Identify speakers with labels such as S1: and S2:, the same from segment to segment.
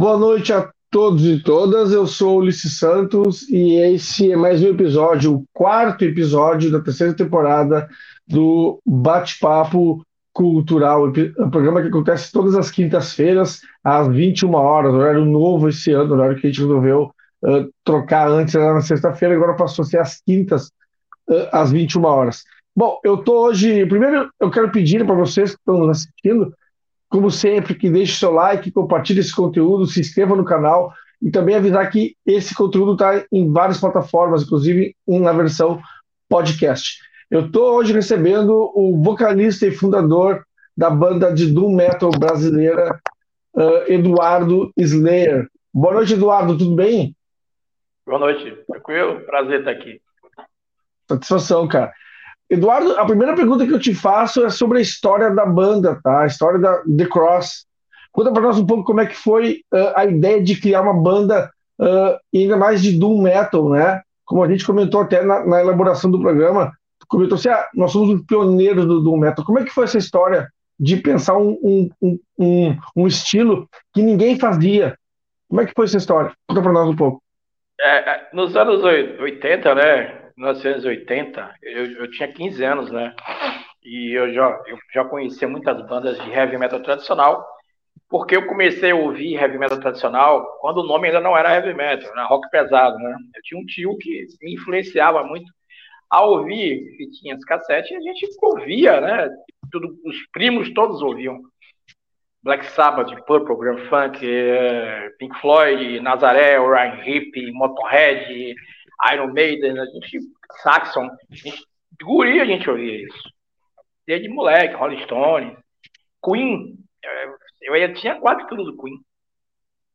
S1: Boa noite a todos e todas. Eu sou Ulisses Santos e esse é mais um episódio, o quarto episódio da terceira temporada do Bate-Papo Cultural, um programa que acontece todas as quintas-feiras, às 21 horas, horário novo esse ano, horário que a gente resolveu uh, trocar antes, era na sexta-feira, agora passou a ser às quintas, uh, às 21 horas. Bom, eu tô hoje. Primeiro, eu quero pedir para vocês que estão nos assistindo como sempre, que deixe seu like, compartilhe esse conteúdo, se inscreva no canal e também avisar que esse conteúdo está em várias plataformas, inclusive na versão podcast. Eu estou hoje recebendo o vocalista e fundador da banda de doom metal brasileira, uh, Eduardo Slayer. Boa noite, Eduardo, tudo bem?
S2: Boa noite, tranquilo? Prazer estar aqui.
S1: Satisfação, cara. Eduardo, a primeira pergunta que eu te faço é sobre a história da banda, tá? A história da The Cross. Conta para nós um pouco como é que foi uh, a ideia de criar uma banda uh, ainda mais de doom metal, né? Como a gente comentou até na, na elaboração do programa, comentou assim, ah, nós somos os pioneiros do doom metal. Como é que foi essa história de pensar um, um, um, um estilo que ninguém fazia? Como é que foi essa história? Conta para nós um pouco.
S2: É, é nos anos 80, né? 1980, eu, eu tinha 15 anos, né? E eu já, eu já conhecia muitas bandas de heavy metal tradicional, porque eu comecei a ouvir heavy metal tradicional quando o nome ainda não era heavy metal, era rock pesado, né? Eu tinha um tio que me influenciava muito a ouvir fitinhas cassete a gente ouvia, né? Tudo, os primos todos ouviam. Black Sabbath, Purple, Grand Funk, eh, Pink Floyd, Nazaré, Ryan Hip, Motorhead, Iron Maiden, a gente, Saxon, a gente, guri a gente ouvia isso. Desde moleque, Rolling Stone, Queen, eu, eu tinha quase tudo do Queen.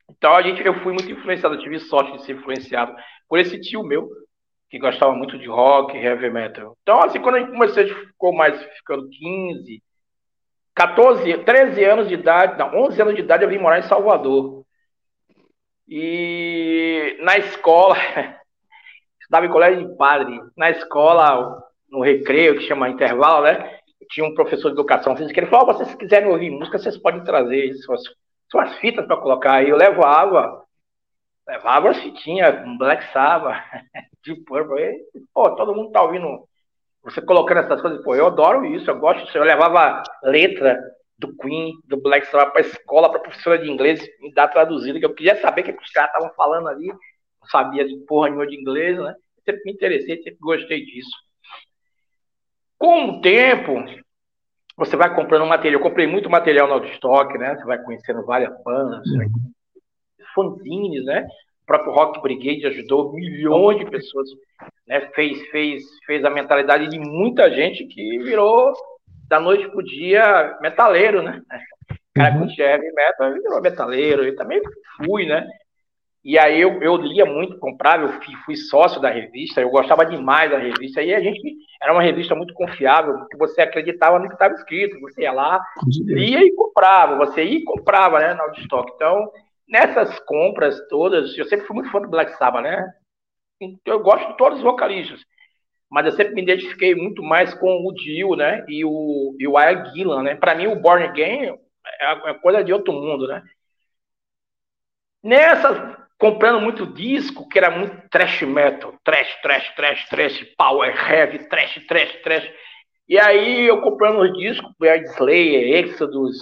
S2: Então a gente, eu fui muito influenciado, eu tive sorte de ser influenciado por esse tio meu, que gostava muito de rock, heavy metal. Então, assim, quando a gente começou, a gente ficou mais ficando 15, 14, 13 anos de idade, não, 11 anos de idade, eu vim morar em Salvador. E na escola, estudava em colégio de padre. Na escola, no recreio, que chama intervalo, né? Tinha um professor de educação física, ele falou, oh, vocês quiserem ouvir música, vocês podem trazer suas, suas fitas para colocar. E eu levava, levava as fitinhas, Black Sabbath, de Purple. pô, todo mundo tá ouvindo você colocando essas coisas, pô, eu adoro isso, eu gosto disso. Eu levava letra do Queen, do Black Sabbath para escola, para professora de inglês me dar traduzido, que eu queria saber o que os caras estavam falando ali sabia de porra nenhuma de inglês, né? Sempre me interessei, sempre gostei disso. Com o tempo, você vai comprando material. Eu comprei muito material no Outstock, né? Você vai conhecendo várias bandas, uhum. fanzines, né? O próprio Rock Brigade ajudou milhões de pessoas, né? Fez, fez, fez a mentalidade de muita gente que virou da noite pro dia metaleiro, né? O cara uhum. curtia heavy metal, virou metaleiro. Eu também fui, né? E aí eu, eu lia muito, comprava, eu fui, fui, sócio da revista, eu gostava demais da revista. E a gente era uma revista muito confiável, porque você acreditava no que estava escrito, você ia lá, lia e comprava, você ia e comprava, né, na Outstock. Então, nessas compras todas, eu sempre fui muito fã do Black Sabbath, né? Eu gosto de todos os vocalistas, mas eu sempre me identifiquei muito mais com o Dio, né, e o, e o Ian Gillan, né? Para mim, o Born Again é, é coisa de outro mundo, né? Nessas comprando muito disco, que era muito trash metal, trash, trash, trash, trash, power heavy, trash, trash, trash. E aí eu comprando os discos, Slayer, Exodus,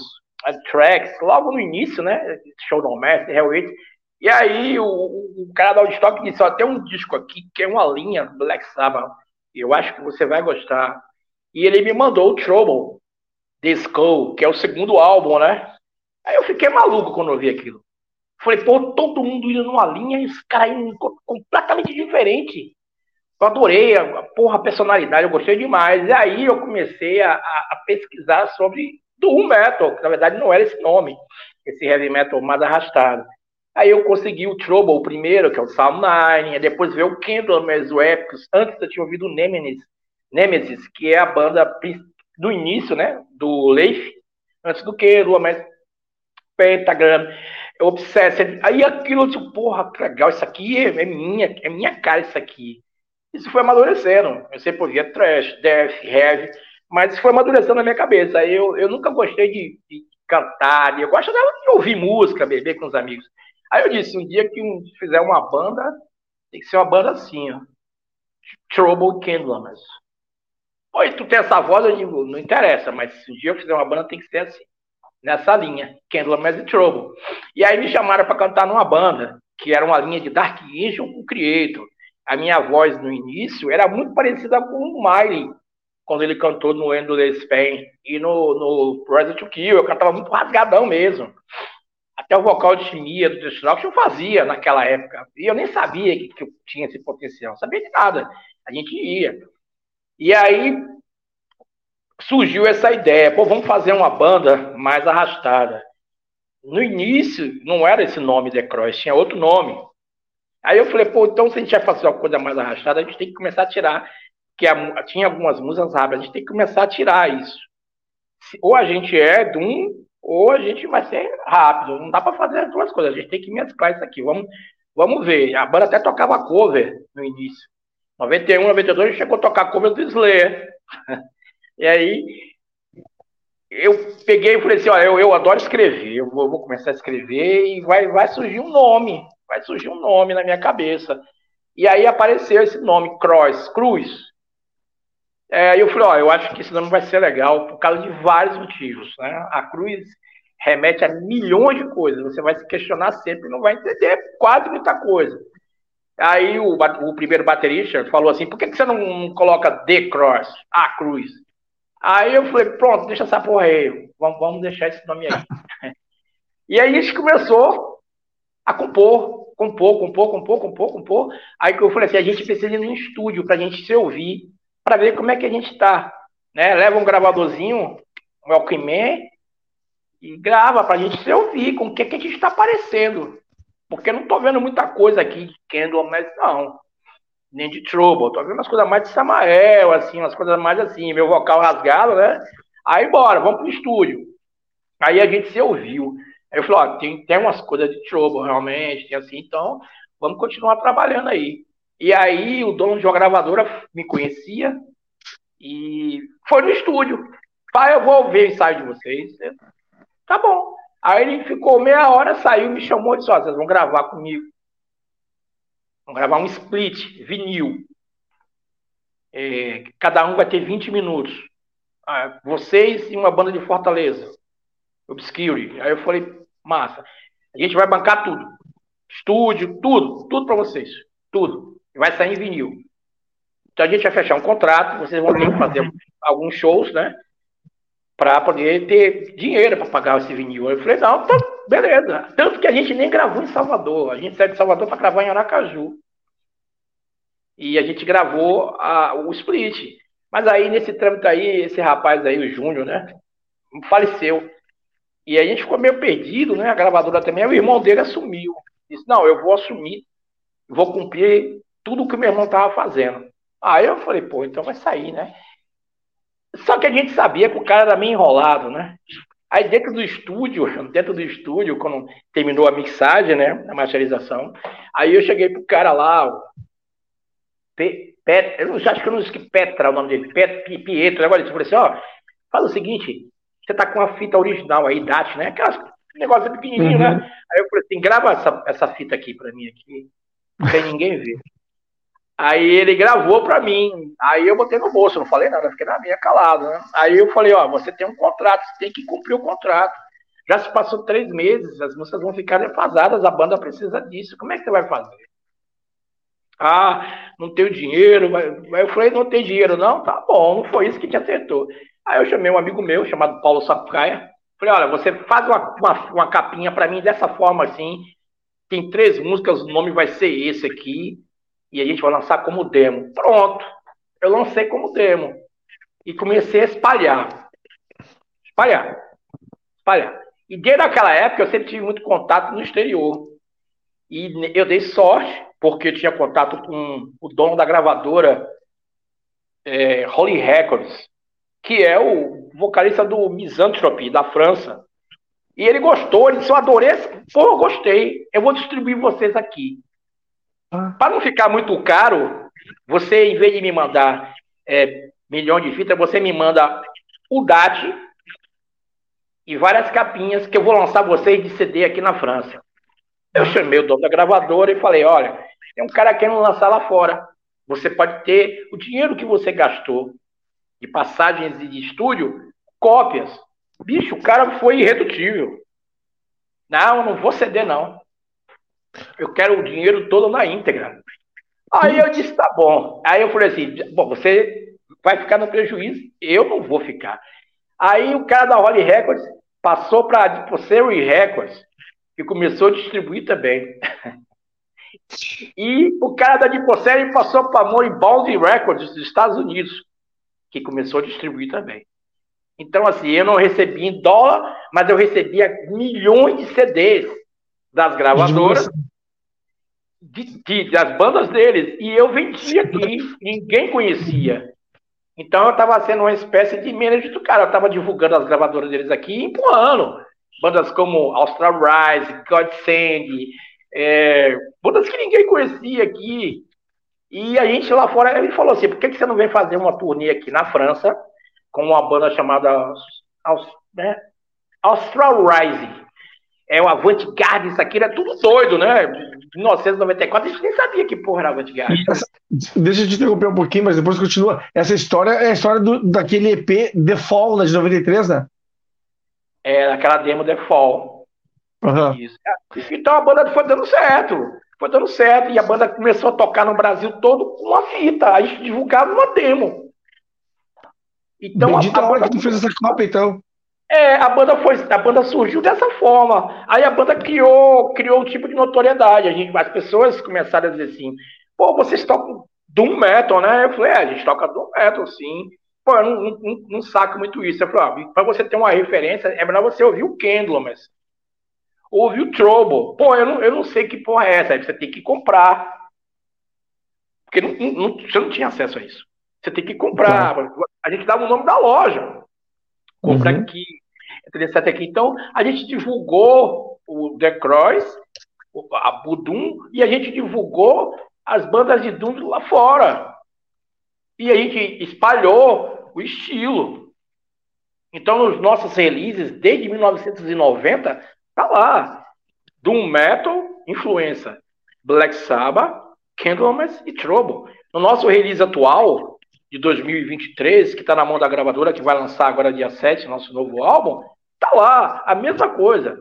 S2: Tracks, logo no início, né? Show No Master, Hellgate. E aí o, o cara da Woodstock disse, ó, tem um disco aqui que é uma linha Black Sabbath, eu acho que você vai gostar. E ele me mandou o Trouble, Skull, que é o segundo álbum, né? Aí eu fiquei maluco quando eu vi aquilo. Falei, pô, todo mundo indo numa linha e os caras completamente diferente. Eu adorei a, porra, a personalidade, eu gostei demais. E aí eu comecei a, a, pesquisar sobre Doom Metal, que na verdade não era esse nome, esse heavy metal mais arrastado. Aí eu consegui o Trouble primeiro, que é o Psalm 9, depois veio o Candle Meso Épicos. Antes eu tinha ouvido o Nemesis, Nemesis, que é a banda do início, né? Do Leif, antes do que Lua Mestre Obsessed. Aí aquilo, tipo, porra, que legal, isso aqui é, é, minha, é minha cara isso aqui. Isso foi amadurecendo. Eu sempre ouvia trash, death, heavy, mas isso foi amadurecendo na minha cabeça. Eu, eu nunca gostei de, de cantar, eu gosto de ouvir música, beber com os amigos. Aí eu disse, um dia que fizer uma banda, tem que ser uma banda assim, ó. Trouble Candlemas. Oi, tu tem essa voz? Eu digo, não interessa, mas se um dia eu fizer uma banda, tem que ser assim. Nessa linha, Candlemas e Trouble. E aí me chamaram para cantar numa banda, que era uma linha de Dark Angel com Creator. A minha voz no início era muito parecida com o Miley, quando ele cantou no Endless Pain e no, no Resident to Kill. Eu cantava muito rasgadão mesmo. Até o vocal de chimia do Destruction eu fazia naquela época. E eu nem sabia que, que eu tinha esse potencial. Não sabia de nada. A gente ia. E aí surgiu essa ideia. Pô, vamos fazer uma banda mais arrastada. No início, não era esse nome The Cross, tinha outro nome. Aí eu falei, pô, então se a gente vai fazer uma coisa mais arrastada, a gente tem que começar a tirar. Que tinha algumas músicas rápidas, a gente tem que começar a tirar isso. Ou a gente é de um ou a gente vai ser rápido. Não dá para fazer as duas coisas. A gente tem que mesclar isso aqui. Vamos, vamos ver. A banda até tocava cover no início. 91, 92, a gente chegou a tocar cover do Slayer. e aí eu peguei e falei assim, olha, eu, eu adoro escrever, eu vou, vou, começar a escrever e vai, vai surgir um nome, vai surgir um nome na minha cabeça. E aí apareceu esse nome, Cross, Cruz. É, eu falei, ó, eu acho que esse nome vai ser legal por causa de vários motivos. Né? A cruz remete a milhões de coisas. Você vai se questionar sempre e não vai entender quase muita coisa. Aí o, o primeiro baterista falou assim, por que, que você não coloca The Cross, a cruz? Aí eu falei, pronto, deixa essa porra aí, vamos, vamos deixar esse nome aí. e aí a gente começou a compor, compor, compor, compor, compor, compor. Aí que eu falei assim, a gente precisa ir num estúdio para a gente se ouvir para ver como é que a gente está. Né? Leva um gravadorzinho, um Walkman, e grava para a gente se ouvir com o que, que a gente está aparecendo. Porque eu não estou vendo muita coisa aqui de Kendall, mas não. Nem de Trouble. Estou vendo umas coisas mais de Samael, assim, umas coisas mais assim, meu vocal rasgado, né? Aí bora, vamos pro estúdio. Aí a gente se ouviu. Aí eu falei, ó, tem, tem umas coisas de Trouble realmente, tem assim, então vamos continuar trabalhando aí. E aí o dono de uma gravadora me conhecia e foi no estúdio. Pai, eu vou ver o ensaio de vocês. Tá bom. Aí ele ficou meia hora, saiu, me chamou e disse: vocês vão gravar comigo. Vão gravar um split, vinil. É, cada um vai ter 20 minutos. Ah, vocês e uma banda de Fortaleza. Obscure. Aí eu falei, massa. A gente vai bancar tudo. Estúdio, tudo, tudo para vocês. Tudo vai sair em vinil. Então a gente vai fechar um contrato, vocês vão ter que fazer alguns shows, né? Para poder ter dinheiro para pagar esse vinil. Eu falei, não, tá, beleza. Tanto que a gente nem gravou em Salvador. A gente saiu de Salvador para gravar em Aracaju. E a gente gravou a, o split. Mas aí, nesse trâmite aí, esse rapaz aí, o Júnior, né? Faleceu. E a gente ficou meio perdido, né? A gravadora também. O irmão dele assumiu. Disse, não, eu vou assumir, vou cumprir tudo que o meu irmão estava fazendo. Aí eu falei, pô, então vai sair, né? Só que a gente sabia que o cara era meio enrolado, né? Aí dentro do estúdio, dentro do estúdio, quando terminou a mixagem, né, a masterização, aí eu cheguei pro cara lá, Pe, Pet, eu acho que eu não sei que Petra é o nome dele, Pet, Pietro, agora eu falei assim, ó, fala o seguinte, você tá com a fita original aí, DAT, né, aquelas negócio pequenininho, né? uhum. né? Aí eu falei assim, grava essa, essa fita aqui pra mim aqui, sem ninguém ver. Aí ele gravou para mim. Aí eu botei no bolso, não falei nada, fiquei na minha calado, né? Aí eu falei, ó, você tem um contrato, você tem que cumprir o contrato. Já se passou três meses, as músicas vão ficar defasadas, a banda precisa disso. Como é que você vai fazer? Ah, não tenho dinheiro. Aí eu falei, não tem dinheiro, não? Tá bom, não foi isso que te acertou. Aí eu chamei um amigo meu, chamado Paulo Sapucaia. Falei, olha, você faz uma, uma, uma capinha para mim dessa forma assim. Tem três músicas, o nome vai ser esse aqui e a gente vai lançar como demo. Pronto, eu lancei como demo e comecei a espalhar, espalhar, espalhar. E desde aquela época eu sempre tive muito contato no exterior. E eu dei sorte, porque eu tinha contato com o dono da gravadora é, Holy Records, que é o vocalista do Misanthropy, da França. E ele gostou, ele disse, eu adorei, pô, eu gostei, eu vou distribuir vocês aqui. Ah. Para não ficar muito caro, você, em vez de me mandar é, milhões de fitas, você me manda o DAT e várias capinhas que eu vou lançar vocês de CD aqui na França. Eu chamei o dono da gravadora e falei, olha, tem um cara querendo lançar lá fora. Você pode ter o dinheiro que você gastou de passagens de estúdio, cópias. Bicho, o cara foi irredutível. Não, eu não vou ceder, não. Eu quero o dinheiro todo na íntegra. Aí eu disse, tá bom. Aí eu falei assim, bom, você vai ficar no prejuízo, eu não vou ficar. Aí o cara da Holly Records passou para a Series Records e começou a distribuir também. e o cara da Deep passou para a Moribond Records dos Estados Unidos, que começou a distribuir também. Então, assim, eu não recebi em dólar, mas eu recebia milhões de CDs das gravadoras, de, de, das bandas deles, e eu vendia aqui, ninguém conhecia. Então, eu estava sendo uma espécie de manager do cara, eu estava divulgando as gravadoras deles aqui e empurrando. Bandas como Austral Rise, Godsend, é, bandas que ninguém conhecia aqui. E a gente lá fora, ele falou assim, por que, que você não vem fazer uma turnê aqui na França, com uma banda chamada né, Austral Rising. É o Avantgarde, isso aqui era tudo doido, né? 1994, a gente nem sabia que porra era Avantgarde.
S1: deixa eu te interromper um pouquinho, mas depois continua. Essa história é a história do, daquele EP The Fall, né, de 93, né?
S2: É, aquela demo The Fall.
S1: Uhum.
S2: Isso. Então a banda foi dando certo. Foi dando certo. E a banda começou a tocar no Brasil todo com uma fita. A gente divulgava uma demo.
S1: Então, Bendita a, a, hora que tu fez essa copa, então.
S2: É, a banda foi, a banda surgiu dessa forma. Aí a banda criou, criou um tipo de notoriedade. A gente, as pessoas começaram a dizer assim: "Pô, vocês tocam doom metal, né?" Eu falei: "É, a gente toca doom metal, sim." Pô, eu não, não, não saco muito isso. Eu falei: ah, "Para você ter uma referência, é melhor você ouvir o Candlemas, ouvir o Trouble. Pô, eu não, eu não sei que porra é essa. Aí você tem que comprar, porque não, não, você não tinha acesso a isso. Você tem que comprar. A gente dava o nome da loja. Compra uhum. aqui, etc aqui. Então, a gente divulgou o The Cross, a Budum, e a gente divulgou as bandas de Doom lá fora. E a gente espalhou o estilo. Então, nos nossos releases, desde 1990, tá lá. Doom Metal, influência. Black Sabbath, Candlemas e Trouble. No nosso release atual, de 2023, que está na mão da gravadora, que vai lançar agora dia 7, nosso novo álbum, tá lá, a mesma coisa.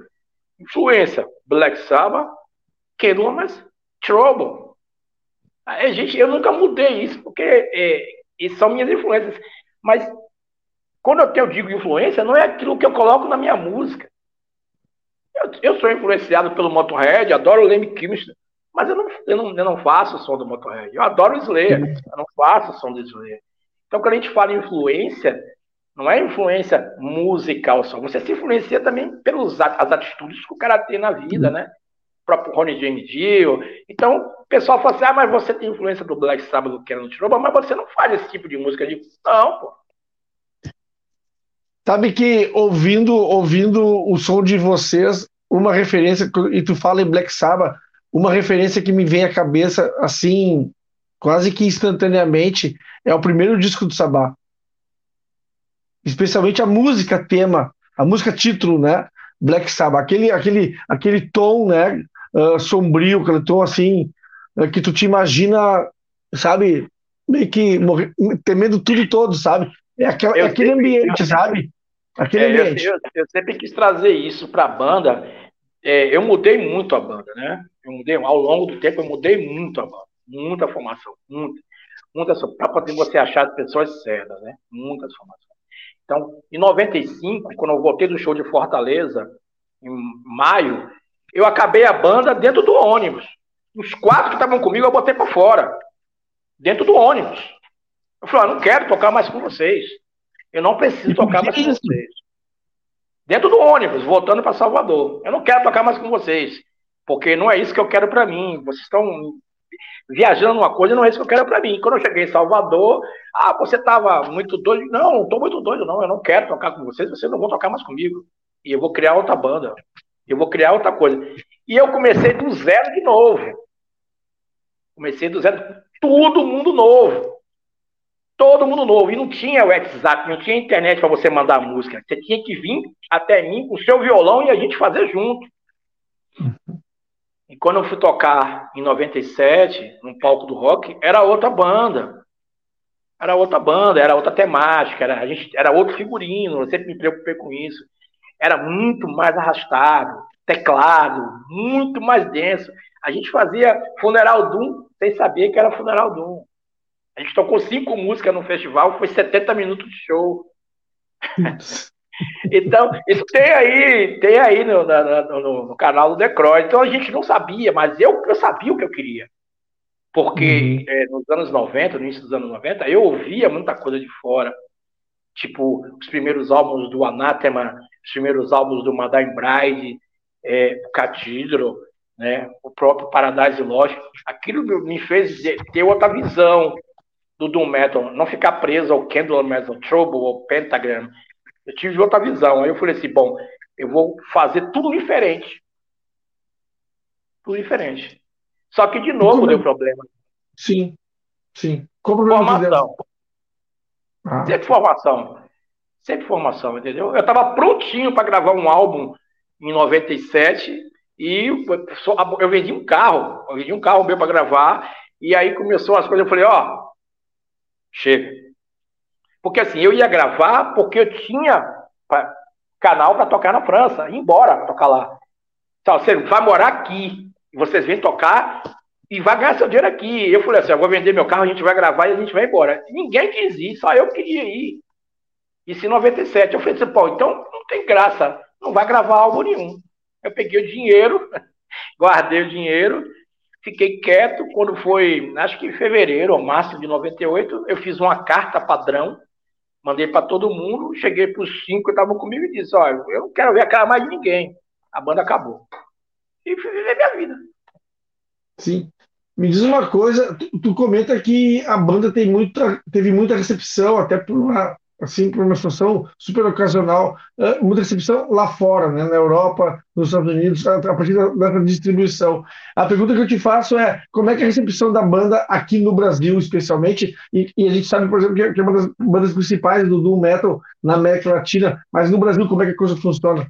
S2: Influência, Black Sabbath, Candlemas, Trouble. É, gente, eu nunca mudei isso, porque é, isso são minhas influências. Mas quando eu, eu digo influência, não é aquilo que eu coloco na minha música. Eu, eu sou influenciado pelo Motorhead, adoro o Lemmy Kilmister, mas eu não, eu não, eu não faço o som do Motorhead. Eu adoro o Slayer, eu não faço o som do Slayer. Então, quando a gente fala em influência, não é influência musical só. Você se influencia também pelas as atitudes que o cara tem na vida, né? O próprio Ronnie James Dio. Então, o pessoal fala assim, ah, mas você tem influência do Black Sabbath, do Kenneth Tiroba, mas você não faz esse tipo de música. Eu digo, não, pô.
S1: Sabe que ouvindo, ouvindo o som de vocês, uma referência, e tu fala em Black Sabbath, uma referência que me vem à cabeça, assim, quase que instantaneamente, é o primeiro disco do Sabá. Especialmente a música tema, a música título, né? Black Sabbath, aquele, aquele, aquele tom, né? Uh, sombrio, aquele tom assim, uh, que tu te imagina, sabe? Meio que morrer, temendo tudo e todos, sabe? É, aquel, é aquele ambiente, eu, sabe? Aquele é, ambiente.
S2: Eu, eu, sempre quis trazer isso para a banda. É, eu mudei muito a banda, né? Eu mudei, ao longo do tempo, eu mudei muito a banda. Muita formação, muita. Muita para poder você achar as pessoas certas, né? Muitas formações. Então, em 95, quando eu voltei do show de Fortaleza, em maio, eu acabei a banda dentro do ônibus. Os quatro que estavam comigo, eu botei para fora. Dentro do ônibus. Eu falei, ah, não quero tocar mais com vocês. Eu não preciso tocar mais com vocês. Dentro do ônibus, voltando para Salvador. Eu não quero tocar mais com vocês porque não é isso que eu quero para mim. Vocês estão viajando uma coisa, não é isso que eu quero para mim. Quando eu cheguei em Salvador, ah, você estava muito doido. Não, não estou muito doido, não. Eu não quero tocar com vocês, vocês não vão tocar mais comigo. E eu vou criar outra banda. Eu vou criar outra coisa. E eu comecei do zero de novo. Comecei do zero, todo mundo novo. Todo mundo novo. E não tinha WhatsApp, não tinha internet para você mandar música. Você tinha que vir até mim com o seu violão e a gente fazer junto. E quando eu fui tocar em 97, no palco do rock, era outra banda. Era outra banda, era outra temática, era, a gente, era outro figurino, eu sempre me preocupei com isso. Era muito mais arrastado, teclado, muito mais denso. A gente fazia Funeral Doom sem saber que era Funeral Doom. A gente tocou cinco músicas no festival, foi 70 minutos de show. então, isso tem aí, tem aí no, no, no, canal do Decroy. Então a gente não sabia, mas eu, eu sabia o que eu queria. Porque uhum. é, nos anos 90, no início dos anos 90, eu ouvia muita coisa de fora. Tipo, os primeiros álbuns do Anathema, os primeiros álbuns do Madame Bride, é, Catidro, né, o próprio Paradise Lost. Aquilo me fez ter outra visão do Doom Metal, não ficar preso ao Candle Metal Trouble ou Pentagram. Eu tive outra visão. Aí eu falei assim, bom, eu vou fazer tudo diferente. Tudo diferente. Só que de novo deu problema.
S1: Sim, sim.
S2: Como formação. Ah. Sempre formação. Sempre formação, entendeu? Eu estava prontinho para gravar um álbum em 97 e eu vendi um carro. Eu vendi um carro meu para gravar. E aí começou as coisas. Eu falei, ó, chega. Porque assim, eu ia gravar porque eu tinha canal para tocar na França, ir embora tocar lá. Então, você vai morar aqui, vocês vêm tocar e vai ganhar seu dinheiro aqui. Eu falei assim: eu vou vender meu carro, a gente vai gravar e a gente vai embora. Ninguém quis ir, só eu queria ir. Isso em 97. Eu falei assim: pô, então não tem graça, não vai gravar álbum nenhum. Eu peguei o dinheiro, guardei o dinheiro Fiquei quieto quando foi, acho que em fevereiro ou março de 98, eu fiz uma carta padrão, mandei para todo mundo, cheguei para os cinco que estavam comigo e disse: Olha, eu não quero ver a cara mais de ninguém. A banda acabou. E fui viver minha vida.
S1: Sim. Me diz uma coisa, tu, tu comenta que a banda tem muita, teve muita recepção, até por uma assim, por uma situação super ocasional, eh, muita recepção lá fora, né, na Europa, nos Estados Unidos, a partir da, distribuição. A pergunta que eu te faço é, como é que é a recepção da banda aqui no Brasil, especialmente, e, e a gente sabe, por exemplo, que é uma das bandas principais do Doom Metal na América Latina, mas no Brasil, como é que a coisa funciona?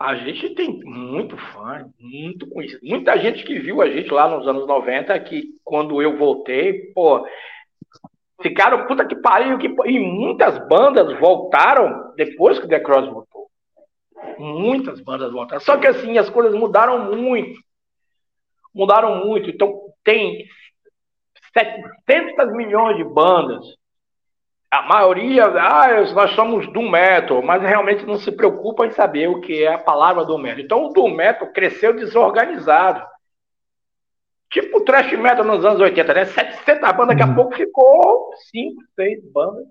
S2: A gente tem muito fã, muito conhecido. Muita gente que viu a gente lá nos anos 90, que quando eu voltei, pô, Ficaram, puta que pariu, que... e muitas bandas voltaram depois que o The Cross voltou. Muitas bandas voltaram. Só que assim, as coisas mudaram muito. Mudaram muito. Então, tem 700 milhões de bandas. A maioria, ah, nós somos do metal, mas realmente não se preocupa em saber o que é a palavra do metal. Então, o do metal cresceu desorganizado. Tipo o thrash metal nos anos 80, né? 700 bandas, daqui a uhum. pouco ficou 5, 6 bandas.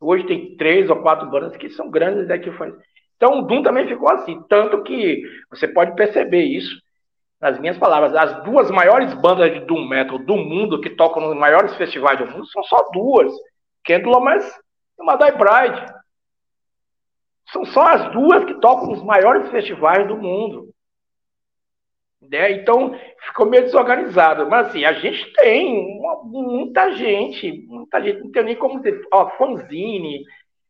S2: Hoje tem 3 ou 4 bandas que são grandes daqui faz. Então o Doom também ficou assim. Tanto que você pode perceber isso nas minhas palavras. As duas maiores bandas de Doom Metal do mundo, que tocam nos maiores festivais do mundo, são só duas. Candlemas e Madai Pride. São só as duas que tocam nos maiores festivais do mundo. Né? Então, ficou meio desorganizado. Mas, assim, a gente tem uma, muita gente, muita gente, não tem nem como dizer, ó, fanzine,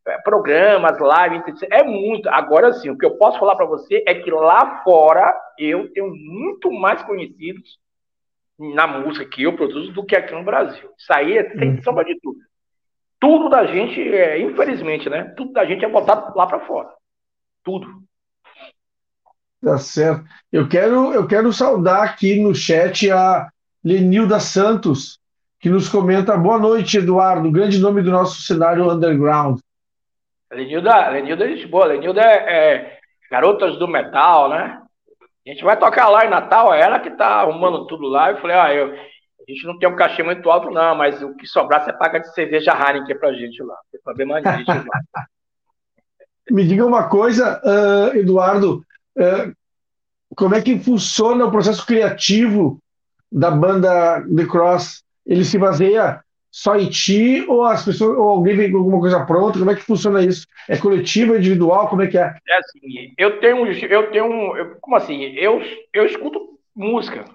S2: é, programas, live, é muito. Agora, sim, o que eu posso falar para você é que lá fora eu tenho muito mais conhecidos na música que eu produzo do que aqui no Brasil. Isso aí é sem uhum. sombra de tudo. Tudo da gente, é, infelizmente, né? Tudo da gente é botado lá para fora. Tudo.
S1: Tá certo. Eu quero, eu quero saudar aqui no chat a Lenilda Santos, que nos comenta: Boa noite, Eduardo, grande nome do nosso cenário underground.
S2: Lenilda, Lenilda é gente boa. Lenilda é, é Garotas do Metal, né? A gente vai tocar lá em Natal, é ela que tá arrumando tudo lá. Eu falei: Ah, eu, a gente não tem um cachê muito alto, não, mas o que sobrar você paga de cerveja Heineken pra gente lá. Tem problema.
S1: Me diga uma coisa, uh, Eduardo. É, como é que funciona o processo criativo da banda The Cross, ele se baseia só em ti ou as pessoas ou alguém vem com alguma coisa pronta? Como é que funciona isso? É coletivo, é individual? Como é que é?
S2: É assim, eu tenho, eu tenho, eu, como assim? Eu, eu escuto música.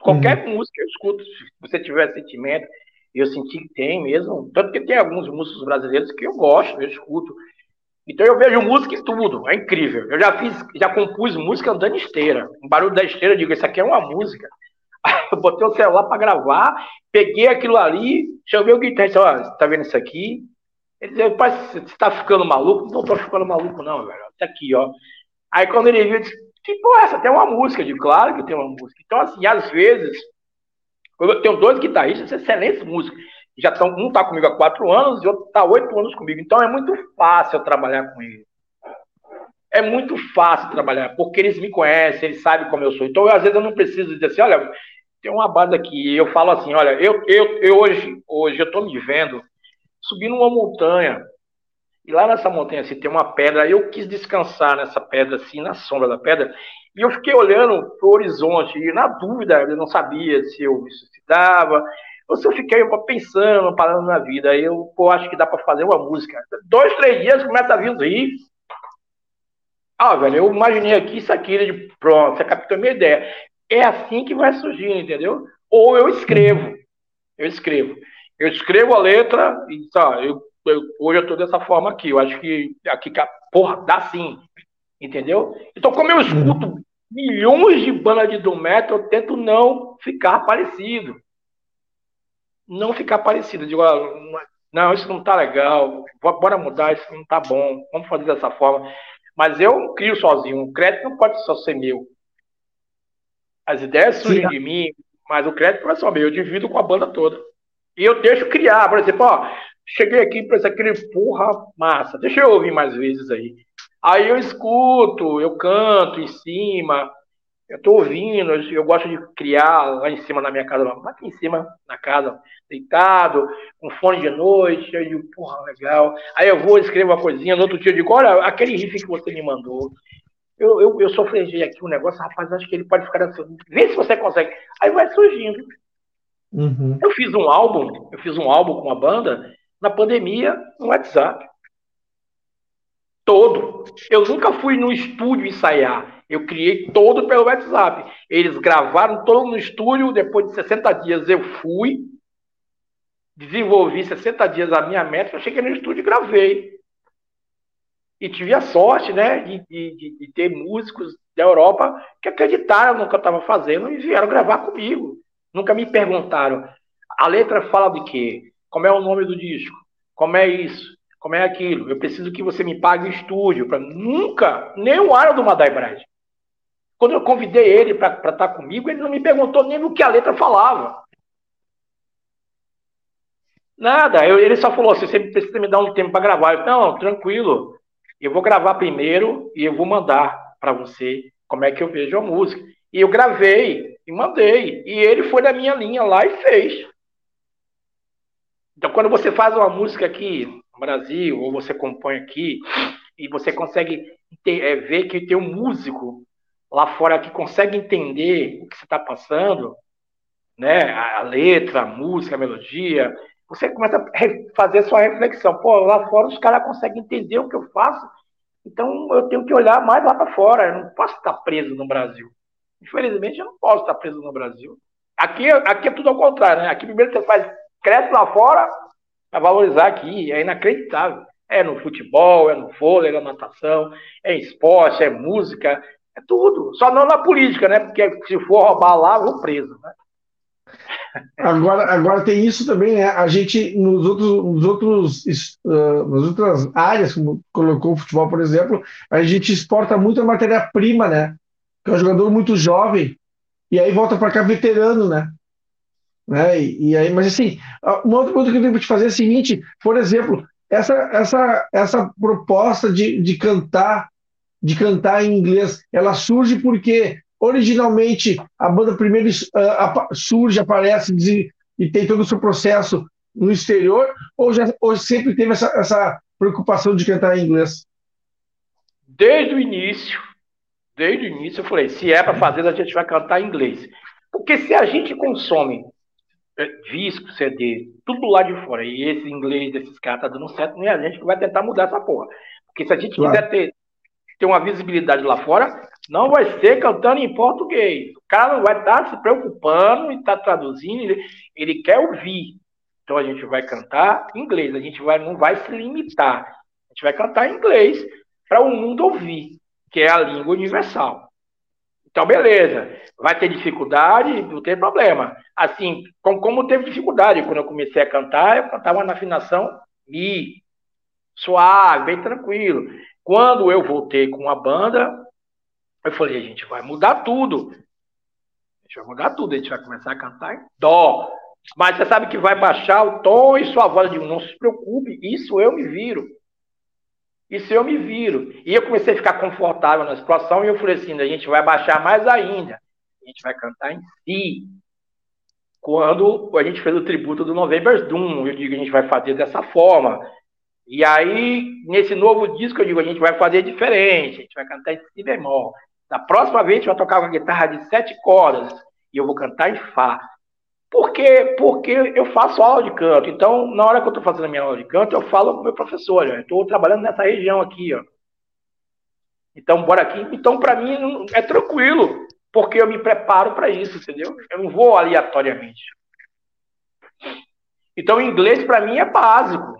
S2: Qualquer uhum. música eu escuto. Se você tiver sentimento, eu senti que tem mesmo. Tanto que tem alguns músicos brasileiros que eu gosto, eu escuto. Então eu vejo música em tudo, é incrível. Eu já fiz, já compus música andando esteira. Um barulho da esteira, eu digo, isso aqui é uma música. Eu botei o celular para gravar, peguei aquilo ali, chamei o guitarrista, ó, você tá vendo isso aqui? Ele disse, pai, você tá ficando maluco? Não tô ficando maluco, não, velho. Isso aqui, ó. Aí quando ele viu, eu disse, que porra, essa tem uma música. Eu digo, claro que tem uma música. Então, assim, às vezes, eu tenho dois guitarristas excelentes músicos. Já estão, um tá comigo há quatro anos e outro tá oito anos comigo. Então é muito fácil eu trabalhar com eles. É muito fácil trabalhar, porque eles me conhecem, eles sabem como eu sou. Então, eu, às vezes, eu não preciso dizer assim, olha, tem uma base aqui. Eu falo assim, olha, eu, eu, eu hoje, hoje eu tô me vendo subindo uma montanha. E lá nessa montanha assim, tem uma pedra. Eu quis descansar nessa pedra, assim, na sombra da pedra. E eu fiquei olhando para o horizonte, e na dúvida, eu não sabia se eu me suicidava, eu fiquei pensando, parando na vida. Aí eu pô, acho que dá para fazer uma música. Dois, três dias começa a vir os riffs. Ah, velho, eu imaginei aqui isso aqui, de pronto, você captou a minha ideia. É assim que vai surgindo, entendeu? Ou eu escrevo. Eu escrevo. Eu escrevo a letra e tá, eu, eu, hoje eu tô dessa forma aqui. Eu acho que aqui, porra, dá sim. Entendeu? Então, como eu escuto milhões de bandas de doom metal, eu tento não ficar parecido. Não ficar parecido. Digo, não, isso não tá legal, bora mudar, isso não tá bom, vamos fazer dessa forma. Mas eu crio sozinho, o crédito não pode só ser meu. As ideias surgem de mim, mas o crédito não é só meu, eu divido com a banda toda. E eu deixo criar, por exemplo, ó, cheguei aqui para aquele porra massa, deixa eu ouvir mais vezes aí. Aí eu escuto, eu canto em cima, eu tô ouvindo, eu gosto de criar lá em cima na minha casa, lá aqui em cima na casa, deitado, com fone de noite, aí eu digo, porra, legal. Aí eu vou, escrevo uma coisinha, no outro dia eu digo, olha, aquele riff que você me mandou, eu, eu, eu sofrejei aqui um negócio, rapaz, acho que ele pode ficar assim, vê se você consegue. Aí vai surgindo. Uhum. Eu fiz um álbum, eu fiz um álbum com uma banda na pandemia no WhatsApp todo. Eu nunca fui no estúdio ensaiar. Eu criei todo pelo WhatsApp. Eles gravaram todo no estúdio. Depois de 60 dias eu fui, desenvolvi 60 dias a minha. Eu cheguei no estúdio e gravei. E tive a sorte, né, de, de, de ter músicos da Europa que acreditaram no que eu estava fazendo e vieram gravar comigo. Nunca me perguntaram. A letra fala de quê? Como é o nome do disco? Como é isso? Como é aquilo? Eu preciso que você me pague estúdio. Nunca, nem o ar do Madai Brad. Quando eu convidei ele para estar tá comigo, ele não me perguntou nem o que a letra falava. Nada. Eu, ele só falou assim: você precisa me dar um tempo para gravar. Eu, não, tranquilo. Eu vou gravar primeiro e eu vou mandar para você como é que eu vejo a música. E eu gravei e mandei. E ele foi na minha linha lá e fez. Então, quando você faz uma música aqui Brasil, ou você compõe aqui, e você consegue ter, é, ver que tem um músico lá fora que consegue entender o que você está passando, né? A, a, letra, a música, a melodia, você começa a fazer a sua reflexão. Pô, lá fora os caras conseguem entender o que eu faço, então eu tenho que olhar mais lá para fora. Eu não posso estar preso no Brasil. Infelizmente, eu não posso estar preso no Brasil. Aqui, aqui é tudo ao contrário, né? Aqui primeiro você faz cresce lá fora para valorizar aqui. É inacreditável. É no futebol, é no vôlei, é na natação, é em esporte, é música, é tudo. Só não na política, né? Porque se for roubar lá, vou preso, né?
S1: Agora, agora tem isso também, né? A gente, nos outros, nos outros, uh, nas outras áreas, como colocou o futebol, por exemplo, a gente exporta muita matéria-prima, né? Que é um jogador muito jovem, e aí volta para cá veterano, né? Né? E, e, aí, mas assim, uma outra coisa que eu tenho que te fazer é a seguinte, por exemplo, essa, essa, essa proposta de, de cantar de cantar em inglês, ela surge porque originalmente a banda primeiro uh, surge, aparece e tem todo o seu processo no exterior, ou, já, ou sempre teve essa, essa preocupação de cantar em inglês?
S2: Desde o início, desde o início eu falei, se é para fazer, a gente vai cantar em inglês. Porque se a gente consome disco, CD, tudo lá de fora, e esse inglês desses caras tá dando certo, nem a gente que vai tentar mudar essa porra. Porque se a gente claro. quiser ter, ter uma visibilidade lá fora, não vai ser cantando em português. O cara não vai estar tá se preocupando e tá traduzindo, ele, ele quer ouvir. Então a gente vai cantar em inglês, a gente vai, não vai se limitar. A gente vai cantar em inglês para o mundo ouvir, que é a língua universal. Então, beleza. Vai ter dificuldade, não tem problema. Assim, como, teve dificuldade quando eu comecei a cantar, eu cantava na afinação Mi, suave, bem tranquilo. Quando eu voltei com a banda, eu falei, a gente vai mudar tudo. A gente vai mudar tudo, a gente vai começar a cantar em dó. Mas você sabe que vai baixar o tom e sua voz. Eu digo, não se preocupe, isso eu me viro. Isso eu me viro. E eu comecei a ficar confortável na situação e eu falei assim: a gente vai baixar mais ainda. A gente vai cantar em si. Quando a gente fez o tributo do November's Doom, eu digo: a gente vai fazer dessa forma. E aí, nesse novo disco, eu digo: a gente vai fazer diferente. A gente vai cantar em si bemol. Da próxima vez, a gente vai tocar com a guitarra de sete cordas. E eu vou cantar em Fá. Por quê? Porque eu faço aula de canto. Então, na hora que eu estou fazendo a minha aula de canto, eu falo com o meu professor. Eu estou trabalhando nessa região aqui. Ó. Então, bora aqui. Então, para mim, é tranquilo. Porque eu me preparo para isso, entendeu? Eu não vou aleatoriamente. Então, inglês, para mim, é básico.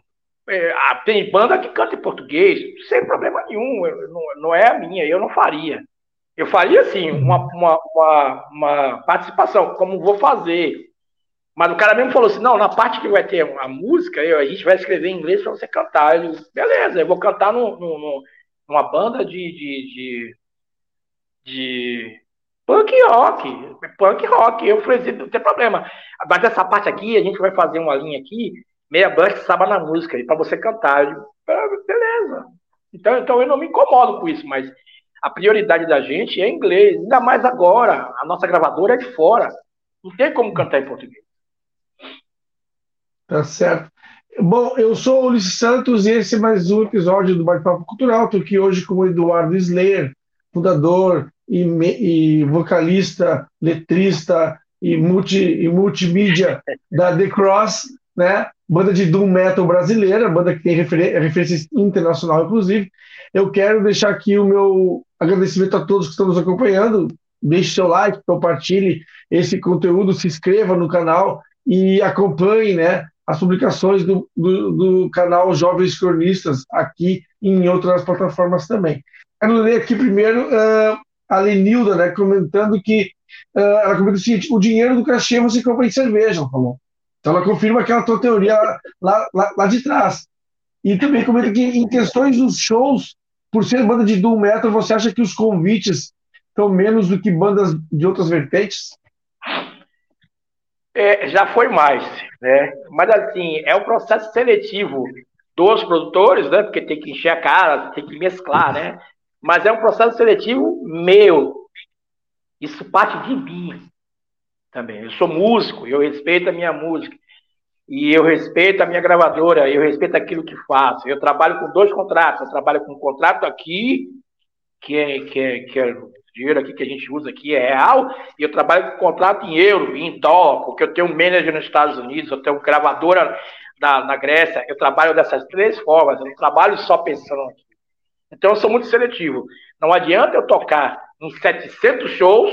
S2: É, tem banda que canta em português, sem problema nenhum. Eu, não, não é a minha, eu não faria. Eu faria, sim, uma, uma, uma, uma participação, como vou fazer. Mas o cara mesmo falou assim: não, na parte que vai ter a música, a gente vai escrever em inglês para você cantar. Eu, beleza, eu vou cantar no, no, no, numa banda de, de, de, de, punk rock. Punk rock. Eu falei assim: não tem problema. Mas essa parte aqui, a gente vai fazer uma linha aqui, meia banda saba na música, para você cantar. Eu ah, beleza. Então, então eu não me incomodo com isso, mas a prioridade da gente é inglês, ainda mais agora. A nossa gravadora é de fora. Não tem como cantar em português.
S1: Tá certo. Bom, eu sou o Ulisses Santos e esse é mais um episódio do Bate-Papo Cultural. Estou aqui hoje com o Eduardo Slayer, fundador e, e vocalista, letrista e, multi, e multimídia da The Cross, né? banda de doom metal brasileira, banda que tem refer referência internacional, inclusive. Eu quero deixar aqui o meu agradecimento a todos que estão nos acompanhando. Deixe seu like, compartilhe esse conteúdo, se inscreva no canal e acompanhe né, as publicações do, do, do, canal Jovens Cronistas aqui e em outras plataformas também. Quero ler aqui primeiro uh, a Lenilda, né, comentando que uh, ela comenta o seguinte: o dinheiro do cachê você compra em cerveja, falou. Então ela confirma aquela tua teoria lá, lá, lá de trás. E também comenta que em questões dos shows, por ser banda de doom metal, você acha que os convites estão menos do que bandas de outras vertentes?
S2: É, já foi mais, né? Mas assim, é um processo seletivo dos produtores, né? Porque tem que encher a cara, tem que mesclar, né? Mas é um processo seletivo meu. Isso parte de mim também. Eu sou músico, eu respeito a minha música. E eu respeito a minha gravadora, eu respeito aquilo que faço. Eu trabalho com dois contratos. Eu trabalho com um contrato aqui, que é, que é, que é dinheiro aqui que a gente usa aqui é real, e eu trabalho com contrato em euro, em dólar, porque eu tenho um manager nos Estados Unidos, eu tenho gravadora na, na Grécia, eu trabalho dessas três formas, eu não trabalho só pensando aqui. Então eu sou muito seletivo. Não adianta eu tocar em 700 shows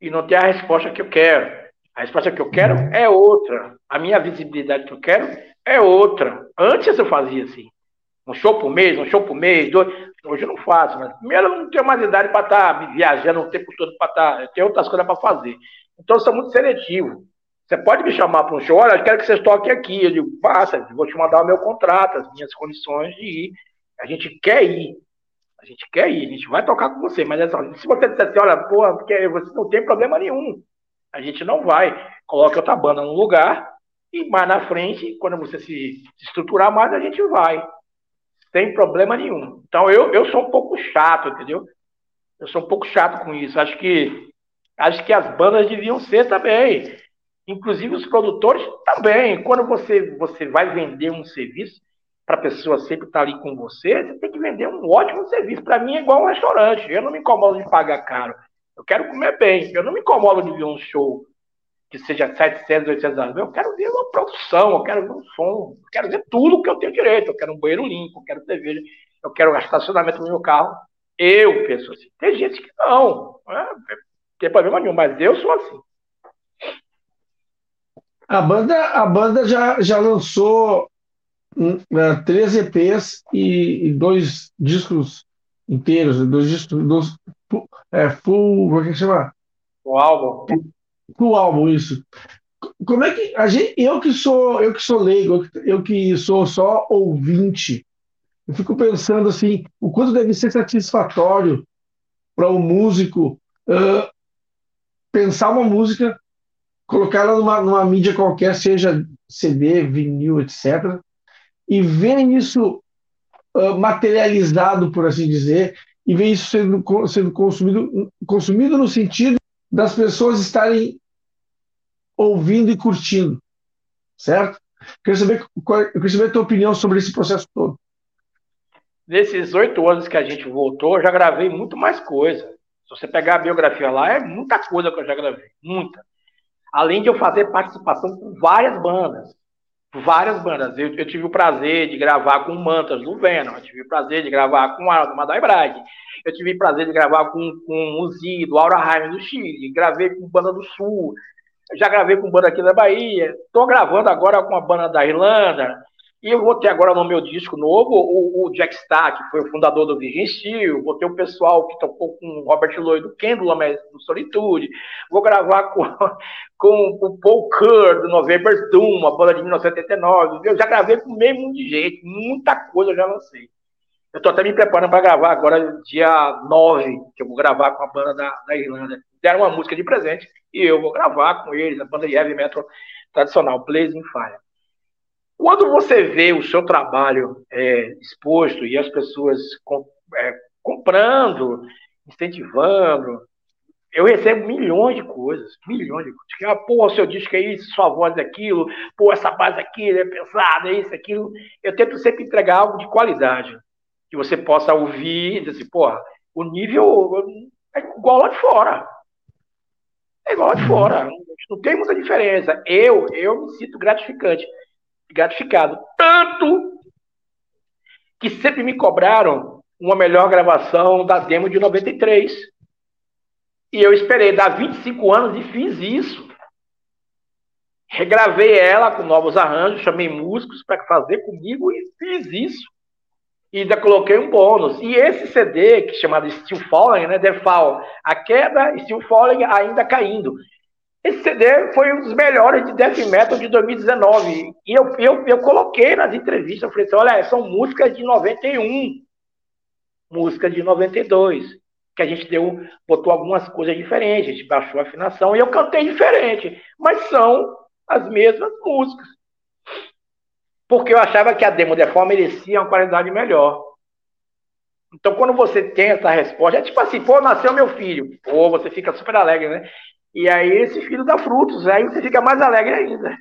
S2: e não ter a resposta que eu quero. A resposta que eu quero é outra. A minha visibilidade que eu quero é outra. Antes eu fazia assim. Um show por mês, um show por mês, dois. Hoje eu não faço, mas primeiro eu não tenho mais idade para estar tá viajando o tempo todo para estar. Tá, eu tenho outras coisas para fazer. Então eu sou muito seletivo. Você pode me chamar para um show, olha, eu quero que vocês toquem aqui. Eu digo, passa, vou te mandar o meu contrato, as minhas condições de ir. A gente quer ir. A gente quer ir, a gente vai tocar com você. Mas é só, se você disser assim, olha, pô, porque você não tem problema nenhum. A gente não vai. Coloque outra banda no lugar e mais na frente, quando você se estruturar mais, a gente vai tem problema nenhum. Então eu, eu sou um pouco chato, entendeu? Eu sou um pouco chato com isso. Acho que acho que as bandas deviam ser também. Inclusive os produtores também. Quando você, você vai vender um serviço para a pessoa sempre estar tá ali com você, você tem que vender um ótimo serviço. Para mim é igual um restaurante. Eu não me incomodo de pagar caro. Eu quero comer bem. Eu não me incomodo de ver um show que seja 700, 800 anos. Eu quero ver uma produção, eu quero ver um som, eu quero ver tudo que eu tenho direito. Eu quero um banheiro limpo, eu quero TV, eu quero estacionamento no meu carro. Eu penso assim. Tem gente que não. Né? Não tem problema nenhum, mas eu sou assim.
S1: A banda, a banda já, já lançou um, uh, três EPs e, e, dois discos inteiros, dois discos, dois, é, full, como é que chama?
S2: O álbum.
S1: Full álbum, isso. Como é que a gente, eu que sou, eu que sou leigo, eu que sou só ouvinte, eu fico pensando assim, o quanto deve ser satisfatório para um músico uh, pensar uma música colocar ela numa, numa mídia qualquer, seja CD, vinil, etc., e ver isso uh, materializado, por assim dizer, e ver isso sendo, sendo consumido, consumido no sentido das pessoas estarem ouvindo e curtindo, certo? Quero saber, qual, quero saber a tua opinião sobre esse processo todo.
S2: Nesses oito anos que a gente voltou, eu já gravei muito mais coisa. Se você pegar a biografia lá, é muita coisa que eu já gravei, muita. Além de eu fazer participação com várias bandas. Várias bandas. Eu, eu tive o prazer de gravar com Mantas do Venom, eu tive o prazer de gravar com Arno Madai Brag, eu tive o prazer de gravar com, com o Zi, do Aura Heim do Chile, gravei com banda do Sul, já gravei com banda aqui da Bahia, estou gravando agora com a banda da Irlanda, e eu vou ter agora no meu disco novo o, o Jack Starr, que foi o fundador do Virgin Steel, vou ter o pessoal que tocou com o Robert Lloyd do Kendall, do Solitude, vou gravar com, com o Paul Kerr do November's Doom, uma banda de 1979. Eu já gravei com meio mundo de gente, muita coisa eu já lancei. Eu estou até me preparando para gravar agora, dia 9, que eu vou gravar com a banda da, da Irlanda. Deram uma música de presente e eu vou gravar com eles, a banda de heavy metal tradicional, Blazing Fire. Quando você vê o seu trabalho é, exposto e as pessoas com, é, comprando, incentivando, eu recebo milhões de coisas, milhões de coisas. Ah, pô, seu disco é isso, sua voz é aquilo, pô, essa base aqui é pesada, é isso, aquilo. Eu tento sempre entregar algo de qualidade, que você possa ouvir e dizer assim, porra, o nível é igual lá de fora. É igual lá de fora. Não tem muita diferença. Eu, eu me sinto gratificante gratificado. Tanto que sempre me cobraram uma melhor gravação da demo de 93. E eu esperei dar 25 anos e fiz isso. Regravei ela com novos arranjos, chamei músicos para fazer comigo e fiz isso. E ainda coloquei um bônus. E esse CD, que é chamado Still Falling, né? The Fall, a queda, Still Falling ainda caindo. Esse CD foi um dos melhores de death metal de 2019. E eu, eu, eu coloquei nas entrevistas, eu falei assim, olha, são músicas de 91, músicas de 92, que a gente deu, botou algumas coisas diferentes, a gente baixou a afinação e eu cantei diferente, mas são as mesmas músicas. Porque eu achava que a demo de forma merecia uma qualidade melhor. Então, quando você tem essa resposta, é tipo assim, pô, nasceu meu filho. Pô, você fica super alegre, né? E aí esse filho dá frutos, aí você fica mais alegre ainda.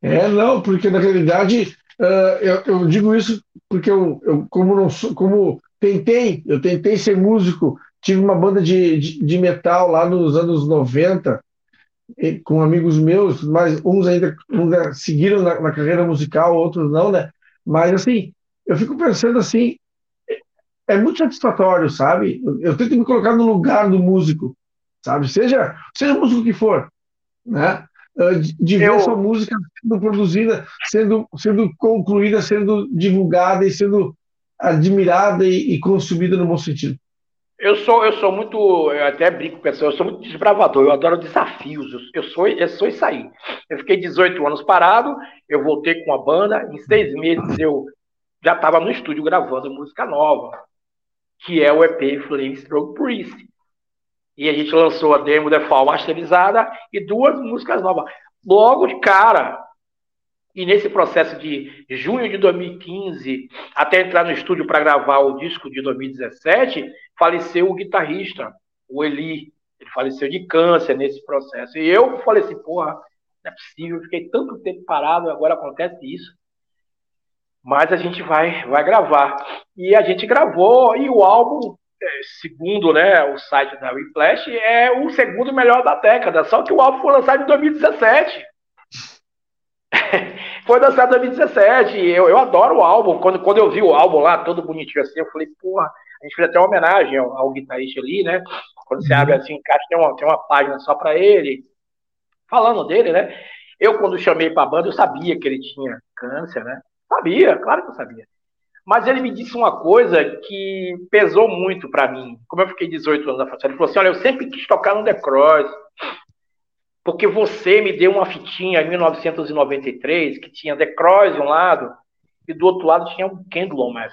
S1: É, não, porque na realidade uh, eu, eu, digo isso porque eu, eu, como não sou, como tentei, eu tentei ser músico, tive uma banda de, de, de metal lá nos anos 90 com amigos meus, mas uns ainda, uns seguiram na, na, carreira musical, outros não, né? Mas assim, eu fico pensando assim, é muito satisfatório, sabe? Eu tento me colocar no lugar do músico sabe? Seja, seja músico que for, né? Ah, de ver eu... sua música sendo produzida, sendo, sendo concluída, sendo divulgada e sendo admirada e, e consumida no bom sentido.
S2: Eu sou, eu sou muito, eu até brinco com pessoas, eu sou muito desbravador, eu adoro desafios, eu, eu, sou, eu sou isso aí. Eu fiquei 18 anos parado, eu voltei com a banda, em seis meses eu já estava no estúdio gravando música nova, que é o EP Flame Stroke Priest. E a gente lançou a demo Fall masterizada e duas músicas novas. Logo de cara. E nesse processo de junho de 2015 até entrar no estúdio para gravar o disco de 2017, faleceu o guitarrista, o Eli. Ele faleceu de câncer nesse processo. E eu falei assim, porra, não é possível, eu fiquei tanto tempo parado, agora acontece isso. Mas a gente vai, vai gravar. E a gente gravou, e o álbum segundo né, o site da Whiplash, é o segundo melhor da década. Só que o álbum foi lançado em 2017. foi lançado em 2017. Eu, eu adoro o álbum. Quando, quando eu vi o álbum lá, todo bonitinho assim, eu falei, porra, a gente fez até uma homenagem ao, ao guitarrista ali, né? Quando você abre assim, encaixa, tem uma, tem uma página só para ele, falando dele, né? Eu, quando chamei para a banda, eu sabia que ele tinha câncer, né? Sabia, claro que eu sabia. Mas ele me disse uma coisa que pesou muito para mim. Como eu fiquei 18 anos na faculdade, ele falou assim: Olha, eu sempre quis tocar no The Cross, porque você me deu uma fitinha em 1993 que tinha The Cross de um lado e do outro lado tinha um Candlemas,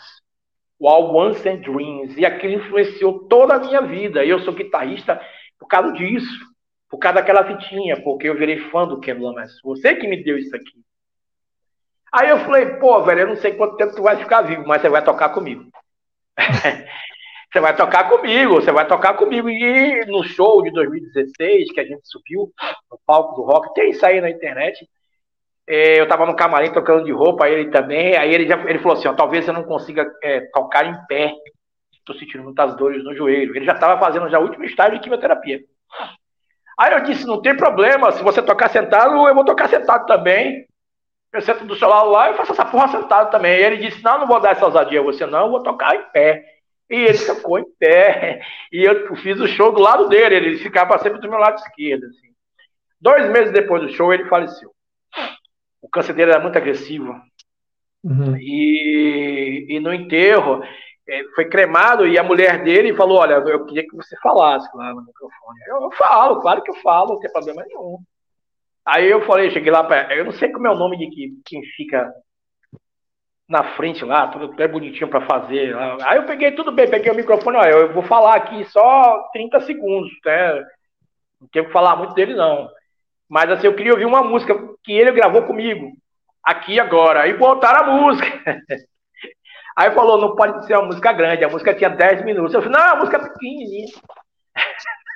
S2: o All Once and Dreams, e aquilo influenciou toda a minha vida. E eu sou guitarrista por causa disso, por causa daquela fitinha, porque eu virei fã do Candlemas. Você que me deu isso aqui. Aí eu falei, pô, velho, eu não sei quanto tempo tu vai ficar vivo, mas você vai tocar comigo. você vai tocar comigo, você vai tocar comigo. E no show de 2016, que a gente subiu no palco do rock, tem isso aí na internet. É, eu tava no camarim tocando de roupa, ele também. Aí ele, já, ele falou assim: ó, talvez eu não consiga é, tocar em pé. Tô sentindo muitas dores no joelho. Ele já estava fazendo já o último estágio de quimioterapia. Aí eu disse: não tem problema, se você tocar sentado, eu vou tocar sentado também eu sento do seu lado lá e faço essa porra sentado também. E ele disse: Não, não vou dar essa ousadia a você, não, eu vou tocar em pé. E ele tocou em pé. E eu fiz o show do lado dele, ele ficava sempre do meu lado esquerdo. Assim. Dois meses depois do show, ele faleceu. O câncer dele era muito agressivo. Uhum. E, e no enterro, é, foi cremado e a mulher dele falou: Olha, eu queria que você falasse lá no microfone. Eu, eu falo, claro que eu falo, não tem problema nenhum. Aí eu falei, cheguei lá para. Eu não sei como é o nome de que, quem fica na frente lá, tudo é bonitinho para fazer. Aí eu peguei tudo bem, peguei o microfone, ó, eu vou falar aqui só 30 segundos, né? Não tenho que falar muito dele, não. Mas assim, eu queria ouvir uma música que ele gravou comigo, aqui agora. Aí botaram a música. Aí falou, não pode ser uma música grande, a música tinha 10 minutos. Eu falei, não, a música é pequenininha.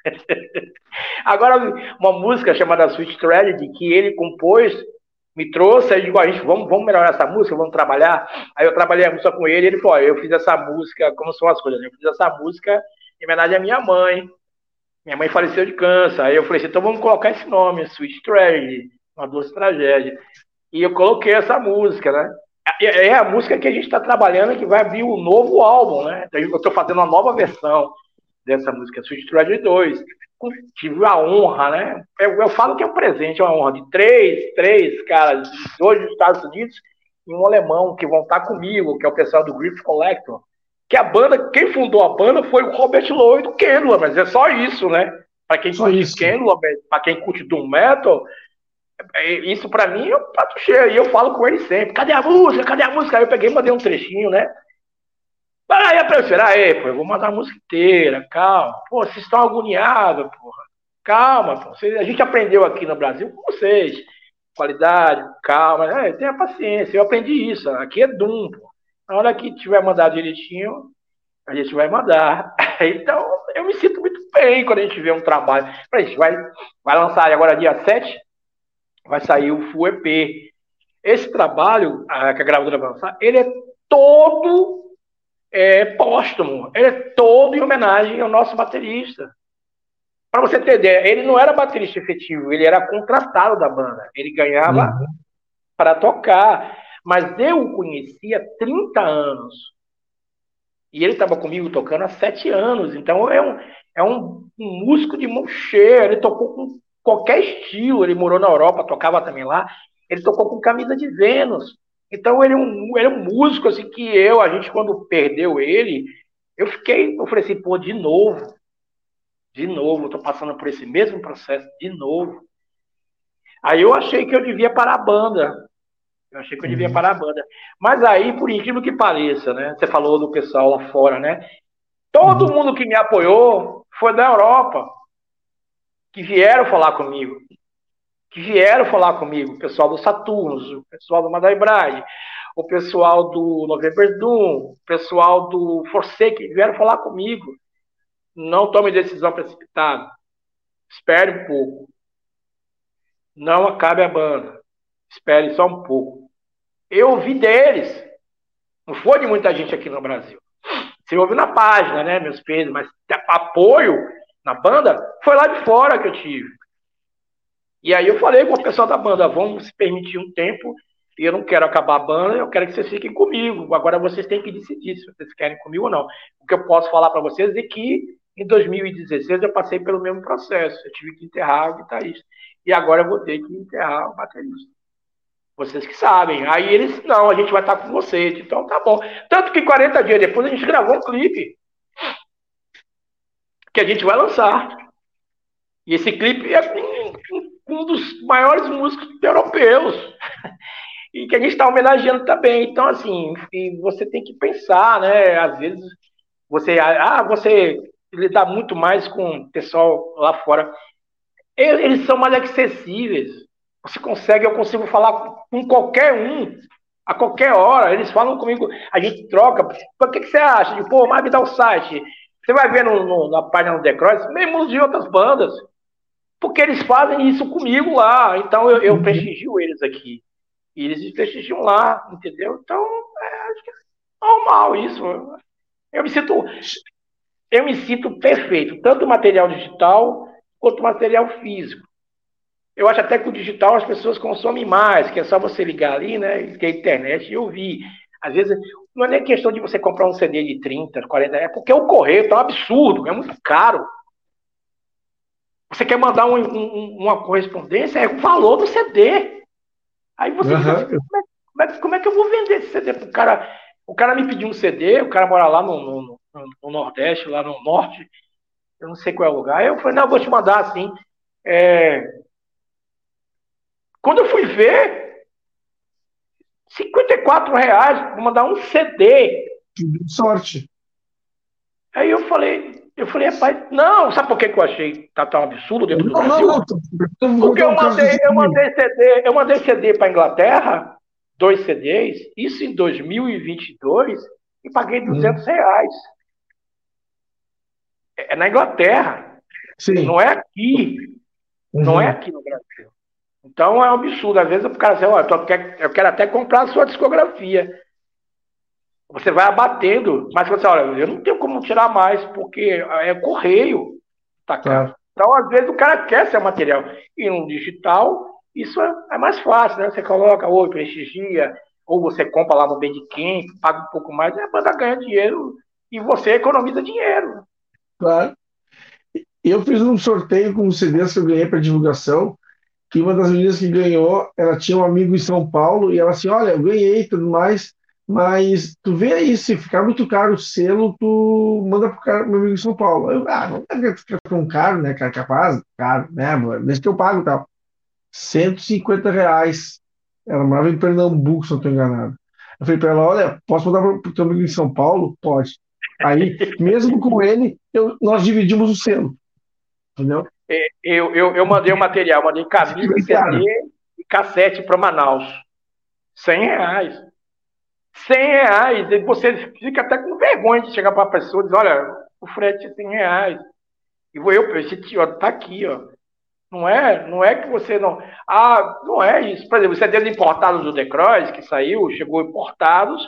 S2: Agora, uma música chamada Sweet Tragedy, que ele compôs, me trouxe, aí eu digo, a gente, vamos, vamos melhorar essa música, vamos trabalhar. Aí eu trabalhei a música com ele, ele falou, eu fiz essa música, como são as coisas, né? eu fiz essa música em homenagem à minha mãe. Minha mãe faleceu de câncer. Aí eu falei assim, então vamos colocar esse nome, Sweet Tragedy, uma doce tragédia. E eu coloquei essa música, né? É a música que a gente está trabalhando, que vai abrir o um novo álbum, né? Então, eu estou fazendo uma nova versão dessa música Sweet Tragedy 2. Tive a honra, né? Eu, eu, falo que é um presente, é uma honra de três, três caras, dois dos Estados Unidos e um alemão que vão estar comigo, que é o pessoal do Griff Collector. Que a banda, quem fundou a banda foi o Robert Lowe do Kendall, mas é só isso, né? Para quem só curte Kendall, para quem curte Doom Metal, é, isso para mim é um prato cheio. E eu falo com ele sempre: cadê a música? Cadê a música? Aí eu peguei e mandei um trechinho, né? Aí a professora, aí, pô, eu vou mandar a música inteira, calma. Pô, vocês estão agoniados, porra. Calma, pô. a gente aprendeu aqui no Brasil com vocês. Qualidade, calma. É, tenha paciência. Eu aprendi isso. Aqui é Doom, pô. Na hora que tiver mandado direitinho, a gente vai mandar. Então, eu me sinto muito bem quando a gente vê um trabalho. A gente vai, vai lançar agora dia 7, vai sair o Full EP. Esse trabalho a, que a gravadora vai lançar, ele é todo é, póstumo. Ele é todo em homenagem ao nosso baterista. Para você ter ideia, ele não era baterista efetivo, ele era contratado da banda. Ele ganhava uhum. para tocar. Mas eu o conheci há 30 anos. E ele estava comigo tocando há 7 anos. Então é um, é um, um músico de mão cheia. Ele tocou com qualquer estilo. Ele morou na Europa, tocava também lá. Ele tocou com camisa de Vênus. Então ele é um, ele é um músico assim que eu, a gente quando perdeu ele, eu fiquei, eu falei assim, pô, de novo, de novo, eu tô passando por esse mesmo processo de novo. Aí eu achei que eu devia parar a banda. Eu achei que eu devia uhum. parar a banda. Mas aí, por incrível que pareça, né? Você falou do pessoal lá fora, né? Todo uhum. mundo que me apoiou foi da Europa. Que vieram falar comigo que vieram falar comigo, o pessoal do Saturnos, o pessoal do Madai Bride, o pessoal do November Doom, o pessoal do Forsaken, vieram falar comigo. Não tome decisão precipitada. Espere um pouco. Não acabe a banda. Espere só um pouco. Eu ouvi deles. Não foi de muita gente aqui no Brasil. Você ouve na página, né? Meus pesos, mas apoio na banda foi lá de fora que eu tive. E aí eu falei com o pessoal da banda, vamos se permitir um tempo, eu não quero acabar a banda, eu quero que vocês fiquem comigo. Agora vocês têm que decidir se vocês querem comigo ou não. O que eu posso falar para vocês é que em 2016 eu passei pelo mesmo processo. Eu tive que enterrar o guitarrista. E agora eu vou ter que enterrar o baterista. Vocês que sabem. Aí eles, não, a gente vai estar com vocês. Então tá bom. Tanto que 40 dias depois a gente gravou um clipe. Que a gente vai lançar. E esse clipe é um dos maiores músicos europeus e que a gente está homenageando também. Então, assim, você tem que pensar, né? Às vezes você, ah, você lidar muito mais com o pessoal lá fora. Eles são mais acessíveis. Você consegue, eu consigo falar com qualquer um a qualquer hora. Eles falam comigo, a gente troca. O que, que você acha? Pô, mas me dá o site. Você vai ver no, no, na página do The Cross, mesmo de outras bandas porque eles fazem isso comigo lá. Então eu, eu uhum. prestigio eles aqui. E eles prestigiam lá, entendeu? Então, é, acho que é normal isso. Eu me sinto. Eu me sinto perfeito, tanto material digital quanto material físico. Eu acho até que o digital as pessoas consomem mais, que é só você ligar ali, né? Que é a internet e ouvir. Às vezes, não é nem questão de você comprar um CD de 30, 40, é porque o correio tá um absurdo, é muito caro. Você quer mandar um, um, uma correspondência, é o valor do CD. Aí você uhum. diz assim, como, é, como, é, como, é, que eu vou vender esse CD pro cara? O cara me pediu um CD, o cara mora lá no, no, no, no Nordeste, lá no Norte, eu não sei qual é o lugar. Eu falei, não, eu vou te mandar assim. É... Quando eu fui ver, 54 reais, vou mandar um CD.
S1: Sorte.
S2: Aí eu falei, eu falei, rapaz, não, sabe por que, eu achei tá tão absurdo dentro do Brasil? Não, não, Porque eu mandei, eu mandei CD, eu mandei CD para Inglaterra, dois CDs, isso em 2022, e paguei 200 hum. reais. É, é na Inglaterra. Sim. Não é aqui. Uhum. Não é aqui no Brasil. Então é um absurdo. Às vezes o cara diz, olha, eu quero até comprar a sua discografia você vai abatendo, mas você olha, eu não tenho como tirar mais, porque é correio, tá caro. Então, às vezes, o cara quer ser material. E no digital, isso é, é mais fácil, né? Você coloca, ou prestigia, ou você compra lá no Bandcamp, paga um pouco mais, e a banda ganha dinheiro e você economiza dinheiro.
S1: Claro. Eu fiz um sorteio com CDs que eu ganhei para divulgação, que uma das meninas que ganhou, ela tinha um amigo em São Paulo, e ela assim, olha, eu ganhei e tudo mais, mas tu vê aí, se ficar muito caro o selo, tu manda pro cara, meu amigo em São Paulo. Eu, ah, não deve ficar tão caro, né, cara? Capaz, caro, né? Desde que eu pago e tal. 150 reais. Ela morava em Pernambuco, se não estou enganado. Eu falei para ela: olha, posso mandar pro teu amigo em São Paulo? Pode. Aí, mesmo com ele, eu, nós dividimos o selo. Entendeu?
S2: É, eu, eu, eu mandei o material, mandei camisa, CD e cassete para Manaus. 100 reais. 100 reais, e você fica até com vergonha de chegar para a pessoa e dizer, olha, o frete é 100 reais. E vou eu, esse tio, tá aqui, ó. Não é, não é que você não. Ah, não é isso. Por exemplo, CDs importados do Decroix, que saiu, chegou importados,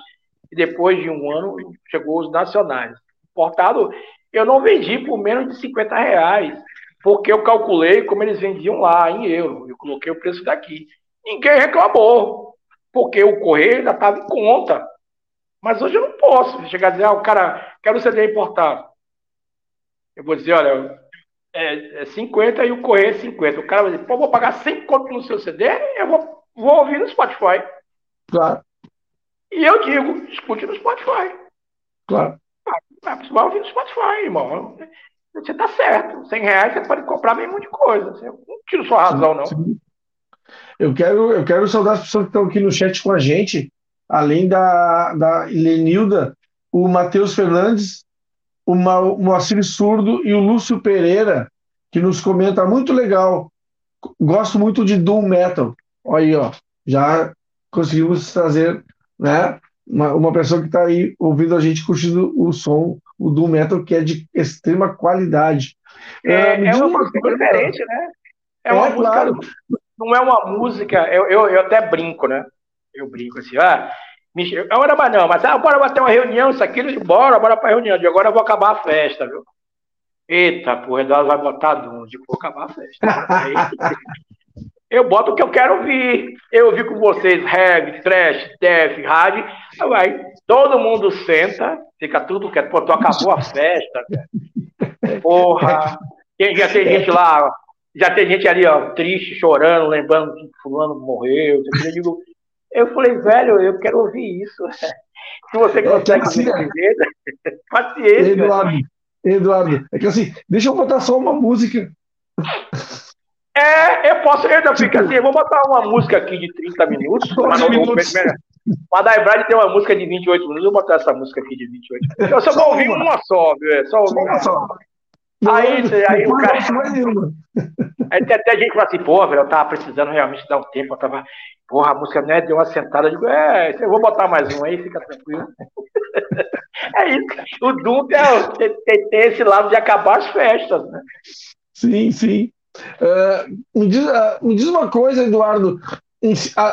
S2: e depois de um ano chegou os nacionais. Importado, eu não vendi por menos de 50 reais, porque eu calculei como eles vendiam lá, em euro. Eu coloquei o preço daqui. Ninguém reclamou porque o correio ainda estava em conta. Mas hoje eu não posso chegar a dizer, ah, o cara, quero o CD importado. Eu vou dizer, olha, é, é 50 e o correio é 50. O cara vai dizer, pô, vou pagar 100 conto no seu CD, eu vou, vou ouvir no Spotify.
S1: Claro.
S2: E eu digo, escute no Spotify.
S1: Claro.
S2: Ah, você vai ouvir no Spotify, irmão. Você tá certo. 100 reais você pode comprar mesmo de coisa. Eu não tiro sua razão, não. Sim.
S1: Eu quero, eu quero saudar as pessoas que estão aqui no chat com a gente, além da, da Lenilda, o Matheus Fernandes, o, Moacir Surdo e o Lúcio Pereira, que nos comenta muito legal. Gosto muito de Doom Metal. Olha aí, ó. Já conseguimos trazer né, uma, uma pessoa que está aí ouvindo a gente curtindo o som, o Doom Metal, que é de extrema qualidade.
S2: É, é, é uma música diferente, né? É uma é, claro não é uma música. Eu, eu, eu até brinco, né? Eu brinco assim, ah, Eu era mais não, mas ah, bora bater uma reunião, isso aqui, bora, bora pra reunião. De agora eu vou acabar a festa, viu? Eita, porra, Eduardo vai botar Dum, de vou acabar a festa. Aí, eu boto o que eu quero ouvir. Eu ouvi com vocês reggae, trash, def, rádio. Vai, todo mundo senta, fica tudo quieto. Pô, tu acabou a festa, velho. Porra. Tem, já tem gente lá, já tem gente ali, ó, triste, chorando, lembrando que fulano morreu. Eu digo, eu falei, velho, eu quero ouvir isso. Se você é consegue é assim,
S1: entender, paciência. Eduardo, Eduardo, é que assim, deixa eu botar só uma música.
S2: É, eu posso, eu ainda fico assim, eu vou botar uma música aqui de 30 minutos, mas não minutos. Mas a Brad tem uma música de 28 minutos, eu vou botar essa música aqui de 28 minutos. Eu só vou ouvir uma só, viu? Só ouvir uma só. Aí, aí o cara. Aí tem até gente que fala assim, pô, velho, eu tava precisando realmente dar um tempo, eu tava. Porra, a música né, deu uma sentada. Eu digo, é, eu vou botar mais um aí, fica tranquilo. é isso. O Doom tem, tem, tem, esse lado de acabar as festas, né?
S1: Sim, sim. Uh, me, diz, uh, me diz uma coisa, Eduardo.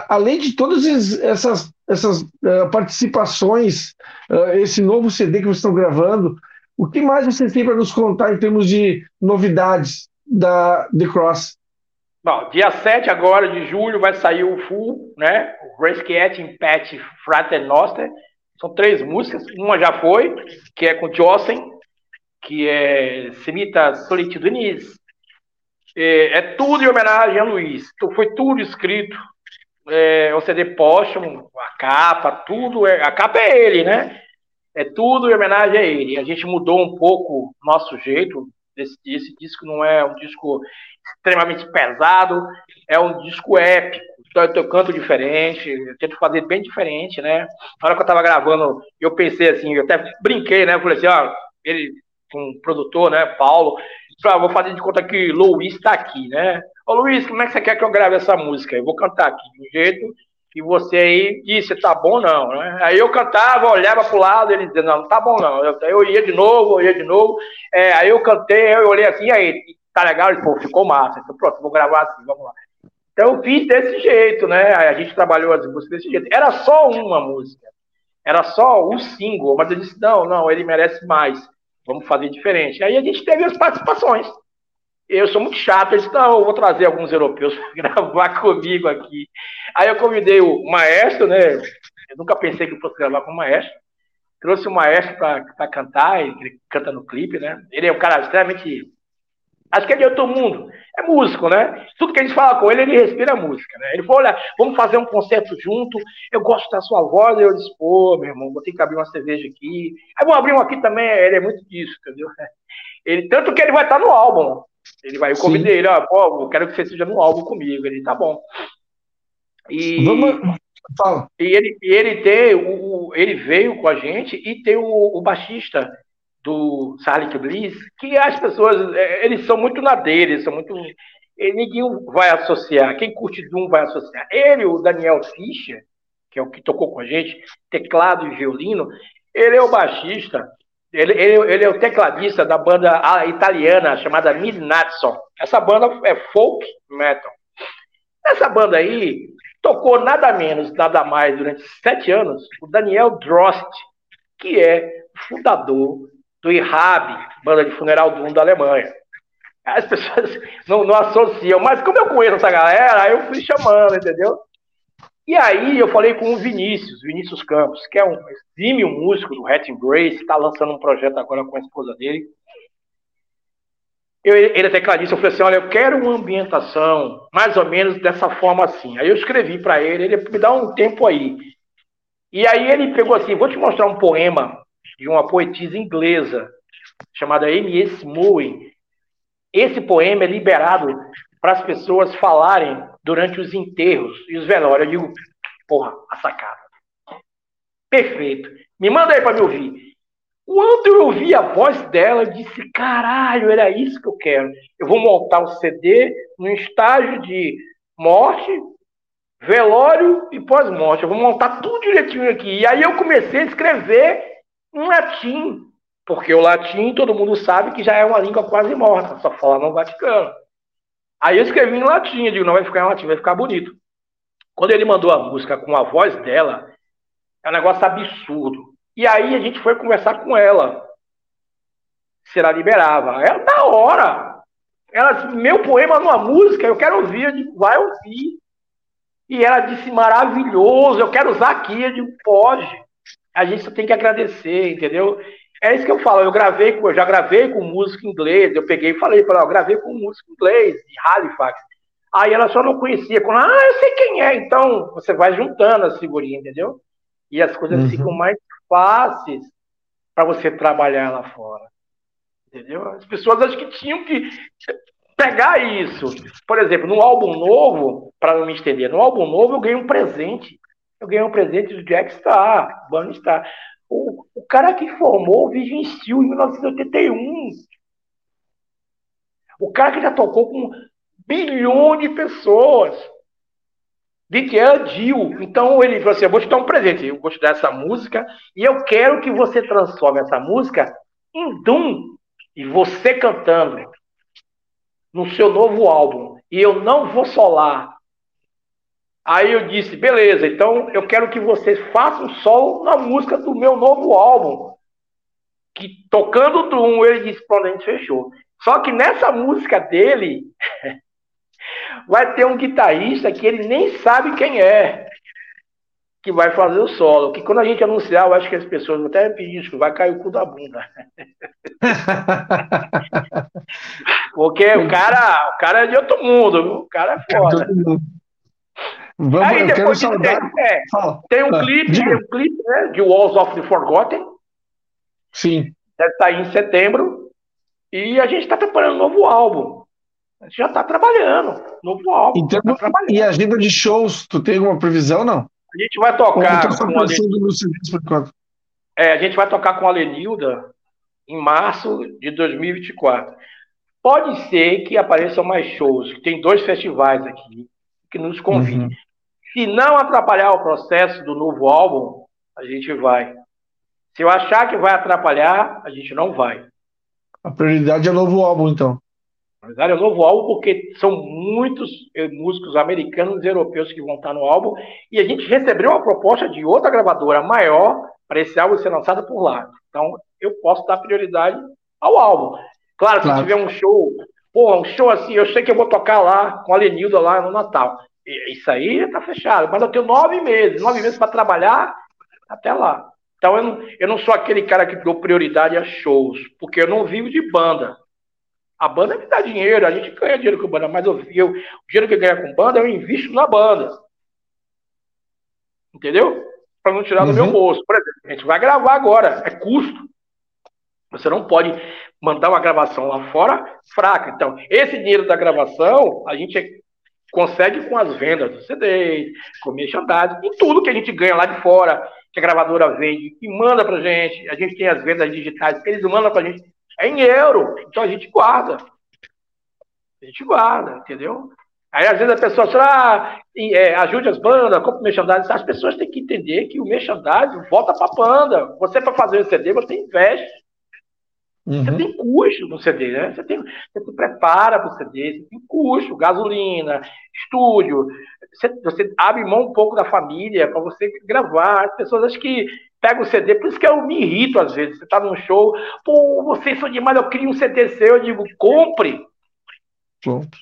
S1: além de todas essas, essas uh, participações, esse novo CD que vocês estão gravando, o que mais vocês têm para nos contar em termos de novidades da The Cross?
S2: Bom, dia 7 agora de julho vai sair o full, né? O Resquiet Impet Fraternoster. São três músicas. Uma já foi, que é com Jossen, que é Semita Solitudinis. É, é, tudo em homenagem a Luiz. Então, foi tudo escrito. É, o CD póstumo, a capa, tudo. É, a capa é ele, né? É tudo em homenagem a ele. A gente mudou um pouco nosso jeito. Esse, esse disco não é um disco extremamente pesado, é um disco épico. Então, eu canto diferente, eu tento fazer bem diferente, né? Na hora que eu tava gravando, eu pensei assim, eu até brinquei, né? Eu falei assim, ó, ele, um produtor, né, Paulo, falou, ah, vou fazer de conta que Luiz está aqui, né? Ô Luiz, como é que você quer que eu grave essa música? Eu vou cantar aqui de um jeito que você aí disse, tá bom não, né? Aí eu cantava, olhava pro lado, ele dizia, não, não tá bom não. Eu, eu ia de novo, eu ia de novo. É, aí eu cantei, eu olhei assim, aí, tá legal? Ele, pô, ficou massa. Então, pronto, vou gravar assim, vamos lá. Então eu fiz desse jeito, né? A gente trabalhou as músicas desse jeito. Era só uma música. Era só um single, mas eu disse, não, não, ele merece mais. Vamos fazer diferente. Aí a gente teve as participações eu sou muito chato, eles não, eu vou trazer alguns europeus para gravar comigo aqui. Aí eu convidei o maestro, né? Eu nunca pensei que eu fosse gravar com o maestro. Trouxe o maestro para cantar, ele canta no clipe, né? Ele é um cara extremamente. Acho que é de outro mundo. É músico, né? Tudo que a gente fala com ele, ele respira música, né? Ele falou: olha, vamos fazer um concerto junto. Eu gosto da sua voz. Eu disse: pô, meu irmão, vou ter que abrir uma cerveja aqui. Aí vou abrir um aqui também. Ele é muito disso, entendeu? Ele, tanto que ele vai estar no álbum. Ele vai, eu convidei ele, ó, pô, eu quero que você seja no álbum comigo. Ele, tá bom. E, Vamos... Fala. e ele, ele tem, o, ele veio com a gente e tem o, o baixista do Silent Bliss, que as pessoas, é, eles são muito na dele, são muito. Ninguém vai associar, quem curte Doom vai associar. Ele, o Daniel Fischer, que é o que tocou com a gente, teclado e violino, ele é o baixista ele, ele, ele, é o tecladista da banda italiana chamada Midnatson. Essa banda é folk metal. Essa banda aí tocou nada menos, nada mais durante sete anos o Daniel Drost, que é fundador do IRAB, banda de funeral do mundo da Alemanha. As pessoas não, não associam, mas como eu conheço essa galera, eu fui chamando, entendeu? E aí eu falei com o Vinícius, Vinícius Campos, que é um exímio músico do Hat Grace, está lançando um projeto agora com a esposa dele. Eu, ele até tecladista, eu falei assim, olha, eu quero uma ambientação mais ou menos dessa forma assim. Aí eu escrevi para ele, ele me dá um tempo aí. E aí ele pegou assim, vou te mostrar um poema de uma poetisa inglesa chamada M.S. Moe. Esse poema é liberado para as pessoas falarem durante os enterros e os velórios. Eu digo, porra, a sacada. Perfeito. Me manda aí para me ouvir. Quando eu ouvi a voz dela, eu disse: caralho, era isso que eu quero. Eu vou montar o CD no estágio de morte, velório e pós-morte. Eu vou montar tudo direitinho aqui. E aí eu comecei a escrever em latim, porque o latim todo mundo sabe que já é uma língua quase morta, só fala no Vaticano. Aí eu escrevi em latim, digo, não vai ficar em latim, vai ficar bonito. Quando ele mandou a música com a voz dela, É um negócio absurdo. E aí a gente foi conversar com ela. Se ela liberava. Ela, da hora. Ela, meu poema numa música, eu quero ouvir. Eu digo, vai ouvir. E ela disse, maravilhoso, eu quero usar aqui. Eu digo, pode. A gente só tem que agradecer, entendeu? É isso que eu falo. Eu gravei, eu já gravei com música inglês. Eu peguei e falei para ela, eu gravei com música inglês de Halifax. Aí ela só não conhecia. Quando, ah, eu sei quem é. Então você vai juntando as figurinhas, entendeu? E as coisas uhum. ficam mais fáceis para você trabalhar lá fora. Entendeu? As pessoas acho que tinham que pegar isso. Por exemplo, no álbum novo, para não me estender, no álbum novo eu ganhei um presente. Eu ganhei um presente do Jack Star, Bunny Star. O, o cara que formou o Vision Steel em 1981. O cara que já tocou com bilhões de pessoas. Que é Dio. Então ele falou assim: eu vou te dar um presente, eu vou te dar essa música e eu quero que você transforme essa música em Doom. E você cantando no seu novo álbum. E eu não vou solar. Aí eu disse, beleza, então eu quero que você faça um solo na música do meu novo álbum. Que tocando Doom, ele disse, pronto, a gente fechou. Só que nessa música dele, vai ter um guitarrista que ele nem sabe quem é que vai fazer o solo. Que quando a gente anunciar, eu acho que as pessoas vão até pedir isso, vai cair o cu da bunda. Porque o cara, o cara é de outro mundo, o cara é foda. Vamos, Aí depois de, é, tem um ah, clipe, tem um clipe né, de Walls of the Forgotten.
S1: Sim.
S2: Deve sair em setembro. E a gente está preparando um novo álbum. A gente já está trabalhando. Novo álbum.
S1: Então, tá e a agenda de shows, tu tem alguma previsão, não?
S2: A gente vai tocar. Com a é, a gente vai tocar com a Lenilda em março de 2024. Pode ser que apareçam mais shows, tem dois festivais aqui que nos convidem. Uhum. Se não atrapalhar o processo do novo álbum, a gente vai. Se eu achar que vai atrapalhar, a gente não vai.
S1: A prioridade é o novo álbum, então.
S2: Na é o novo álbum porque são muitos eh, músicos americanos e europeus que vão estar no álbum e a gente recebeu uma proposta de outra gravadora maior para esse álbum ser lançado por lá. Então eu posso dar prioridade ao álbum. Claro, claro. se tiver um show, pô, um show assim, eu sei que eu vou tocar lá com a Lenilda lá no Natal. Isso aí tá fechado, mas eu tenho nove meses, nove meses para trabalhar até lá. Então eu não, eu não sou aquele cara que dou prioridade a shows, porque eu não vivo de banda. A banda me dá dinheiro, a gente ganha dinheiro com banda, mas eu, eu, o dinheiro que eu ganho com banda eu invisto na banda. Entendeu? Para não tirar uhum. do meu uhum. bolso. Por exemplo, a gente vai gravar agora, é custo. Você não pode mandar uma gravação lá fora fraca. Então, esse dinheiro da gravação, a gente consegue com as vendas do CD, com merchandising, e tudo que a gente ganha lá de fora, que a gravadora vende e manda pra gente. A gente tem as vendas digitais que eles mandam pra gente é em euro. Então a gente guarda. A gente guarda, entendeu? Aí às vezes a pessoa fala, ah, é, ajude as bandas, compre merchandising. As pessoas têm que entender que o merchandising volta para a banda. Você, para fazer o CD, você investe. Uhum. Você tem custo no CD, né? Você, tem, você se prepara para o CD, você tem custo, gasolina, estúdio. Você, você abre mão um pouco da família para você gravar. As pessoas acham que pega o CD, por isso que eu me irrito às vezes. Você tá num show, pô, vocês são demais, eu queria um CD seu, eu digo, compre.
S1: Compre.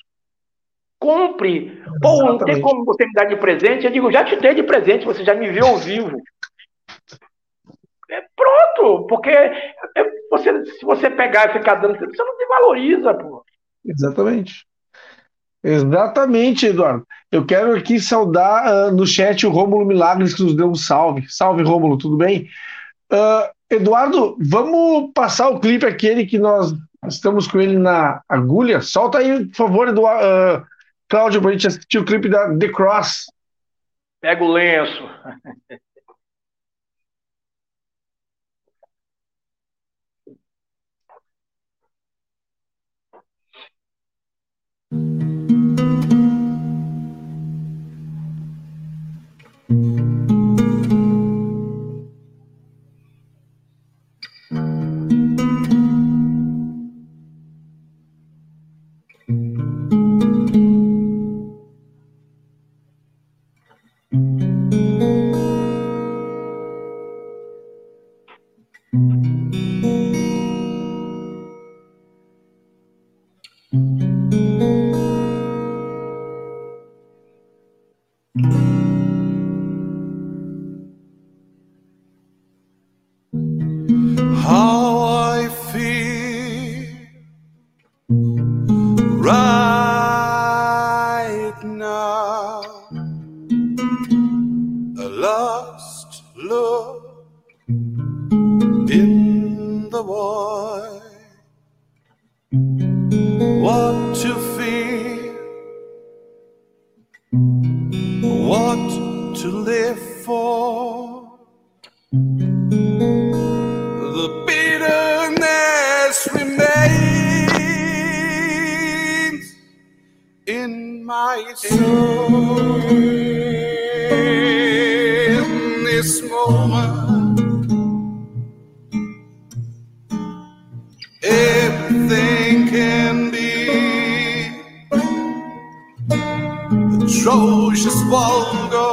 S2: Compre. Pô, não tem como você me dar de presente. Eu digo, já te dei de presente, você já me viu ao vivo. É pronto, porque é, você, se você pegar e ficar dando, você não te valoriza, pô.
S1: Exatamente. Exatamente, Eduardo. Eu quero aqui saudar uh, no chat o Rômulo Milagres, que nos deu um salve. Salve, Rômulo, tudo bem? Uh, Eduardo, vamos passar o clipe aquele que nós estamos com ele na agulha. Solta aí, por favor, Eduardo, uh, Cláudio, para a gente assistir o clipe da The Cross.
S2: Pega o lenço.
S3: thank you. The bitterness remains in my soul. In this moment, everything can be atrocious, vulgar.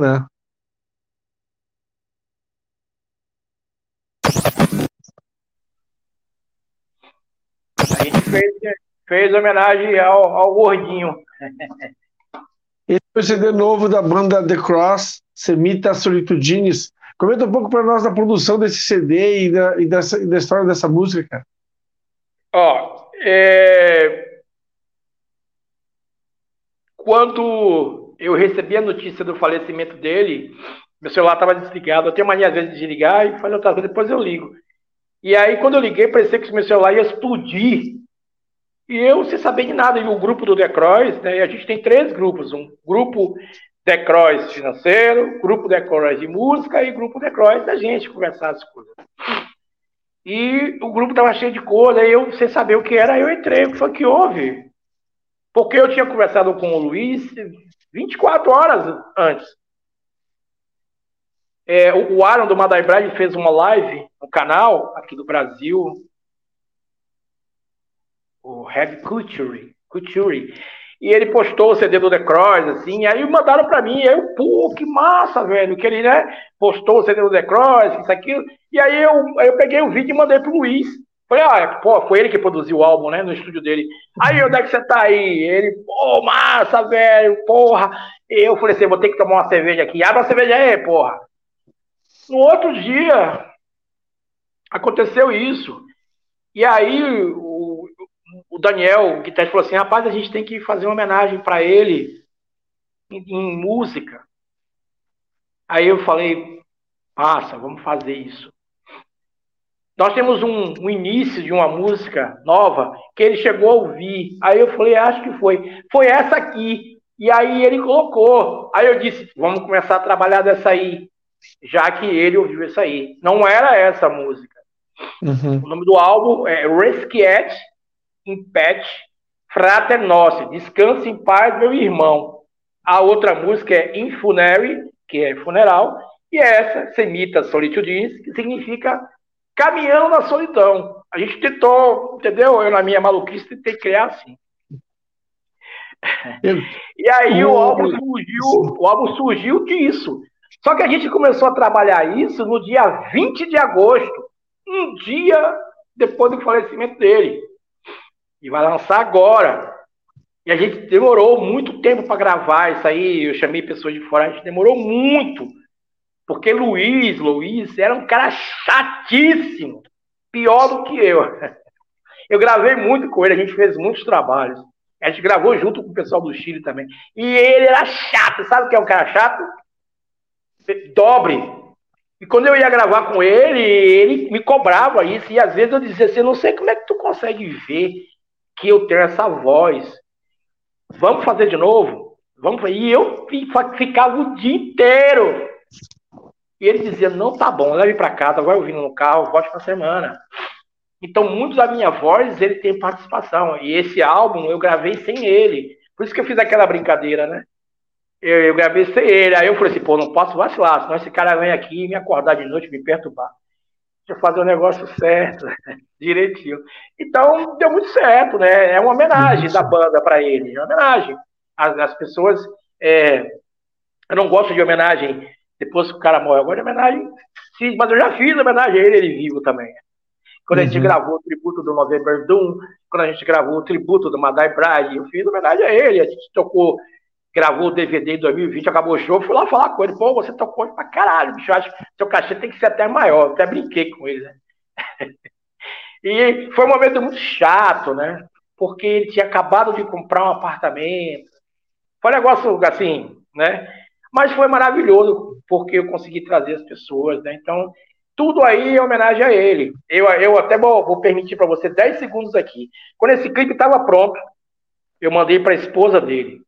S1: né?
S2: A gente fez, fez homenagem ao, ao gordinho.
S1: Esse foi o CD novo da banda The Cross, Semita Solitudines. Comenta um pouco para nós da produção desse CD e da, e dessa, e da história dessa música, cara.
S2: Ó, é... quando eu recebi a notícia do falecimento dele, meu celular estava desligado. Eu tenho mania às vezes de desligar e fazer outra coisa, depois eu ligo. E aí, quando eu liguei, parecia que o meu celular ia explodir. E eu, sem saber de nada, e o grupo do Decrois, né, a gente tem três grupos: um grupo Decrois financeiro, grupo Decrois de música e grupo Decrois da gente conversar as coisas. E o grupo estava cheio de coisa, aí eu, sem saber o que era, eu entrei. O que foi que houve? Porque eu tinha conversado com o Luiz 24 horas antes. É, o Aaron do Madai Bride fez uma live no canal aqui do Brasil, o Heavy Couture, Couture, e ele postou o CD do The Cross, assim, aí mandaram para mim, aí eu, pô, que massa, velho, que ele, né, postou o CD do The Cross, isso, aquilo, e aí eu, aí eu peguei o vídeo e mandei pro Luiz, falei, ah, pô, foi ele que produziu o álbum, né, no estúdio dele, aí onde é que você tá aí? Ele, pô, massa, velho, porra, eu falei assim, vou ter que tomar uma cerveja aqui, abre a cerveja aí, porra, no outro dia, aconteceu isso. E aí o, o Daniel, o guitarrista, falou assim: rapaz, a gente tem que fazer uma homenagem para ele em, em, música. Aí eu falei: passa, vamos fazer isso. Nós temos um, um, início de uma música nova que ele chegou a ouvir. Aí eu falei: acho que foi. Foi essa aqui. E aí ele colocou. Aí eu disse: vamos começar a trabalhar dessa aí já que ele ouviu isso aí. Não era essa música. Uhum. O nome do álbum é Resquiet in Pet Frater Descanse em Paz, meu irmão. A outra música é Infunary, que é funeral, e essa, Semita Solitude, que significa caminhando na solidão. A gente tentou, entendeu? Eu, na minha maluquice, tentei criar assim. Eu... E aí o álbum surgiu, o álbum surgiu disso. Só que a gente começou a trabalhar isso no dia 20 de agosto, um dia depois do falecimento dele. E vai lançar agora. E a gente demorou muito tempo para gravar isso aí. Eu chamei pessoas de fora, a gente demorou muito. Porque Luiz, Luiz era um cara chatíssimo. Pior do que eu. Eu gravei muito com ele, a gente fez muitos trabalhos. A gente gravou junto com o pessoal do Chile também. E ele era chato. Sabe o que é um cara chato? dobre. E quando eu ia gravar com ele, ele me cobrava isso. E às vezes eu dizia assim: não sei como é que tu consegue ver que eu tenho essa voz. Vamos fazer de novo? Vamos. E eu ficava o dia inteiro. E ele dizia: não, tá bom, leve para casa, vai ouvindo no carro, volte para semana. Então, muitos da minha voz, ele tem participação. E esse álbum eu gravei sem ele. Por isso que eu fiz aquela brincadeira, né? eu, eu gravei sem ele. Aí eu falei assim, pô, não posso vacilar, senão esse cara vem aqui me acordar de noite, me perturbar. Deixa eu fazer o negócio certo, direitinho. Então, deu muito certo, né? É uma homenagem da banda para ele, é uma homenagem. As, as pessoas. É, eu não gosto de homenagem depois que o cara morre. Eu gosto de homenagem, sim, mas eu já fiz homenagem a ele, ele vivo também. Quando uhum. a gente uhum. gravou o tributo do November Doom, quando a gente gravou o tributo do Madai Bride, eu fiz homenagem a ele. A gente tocou gravou o DVD em 2020, acabou o show, fui lá falar com ele, pô, você tocou pra caralho, bicho, acho que seu cachê tem que ser até maior, eu até brinquei com ele, né? e foi um momento muito chato, né? Porque ele tinha acabado de comprar um apartamento, foi um negócio assim, né? Mas foi maravilhoso, porque eu consegui trazer as pessoas, né? Então, tudo aí é homenagem a ele. Eu, eu até vou, vou permitir para você 10 segundos aqui. Quando esse clipe estava pronto, eu mandei para a esposa dele.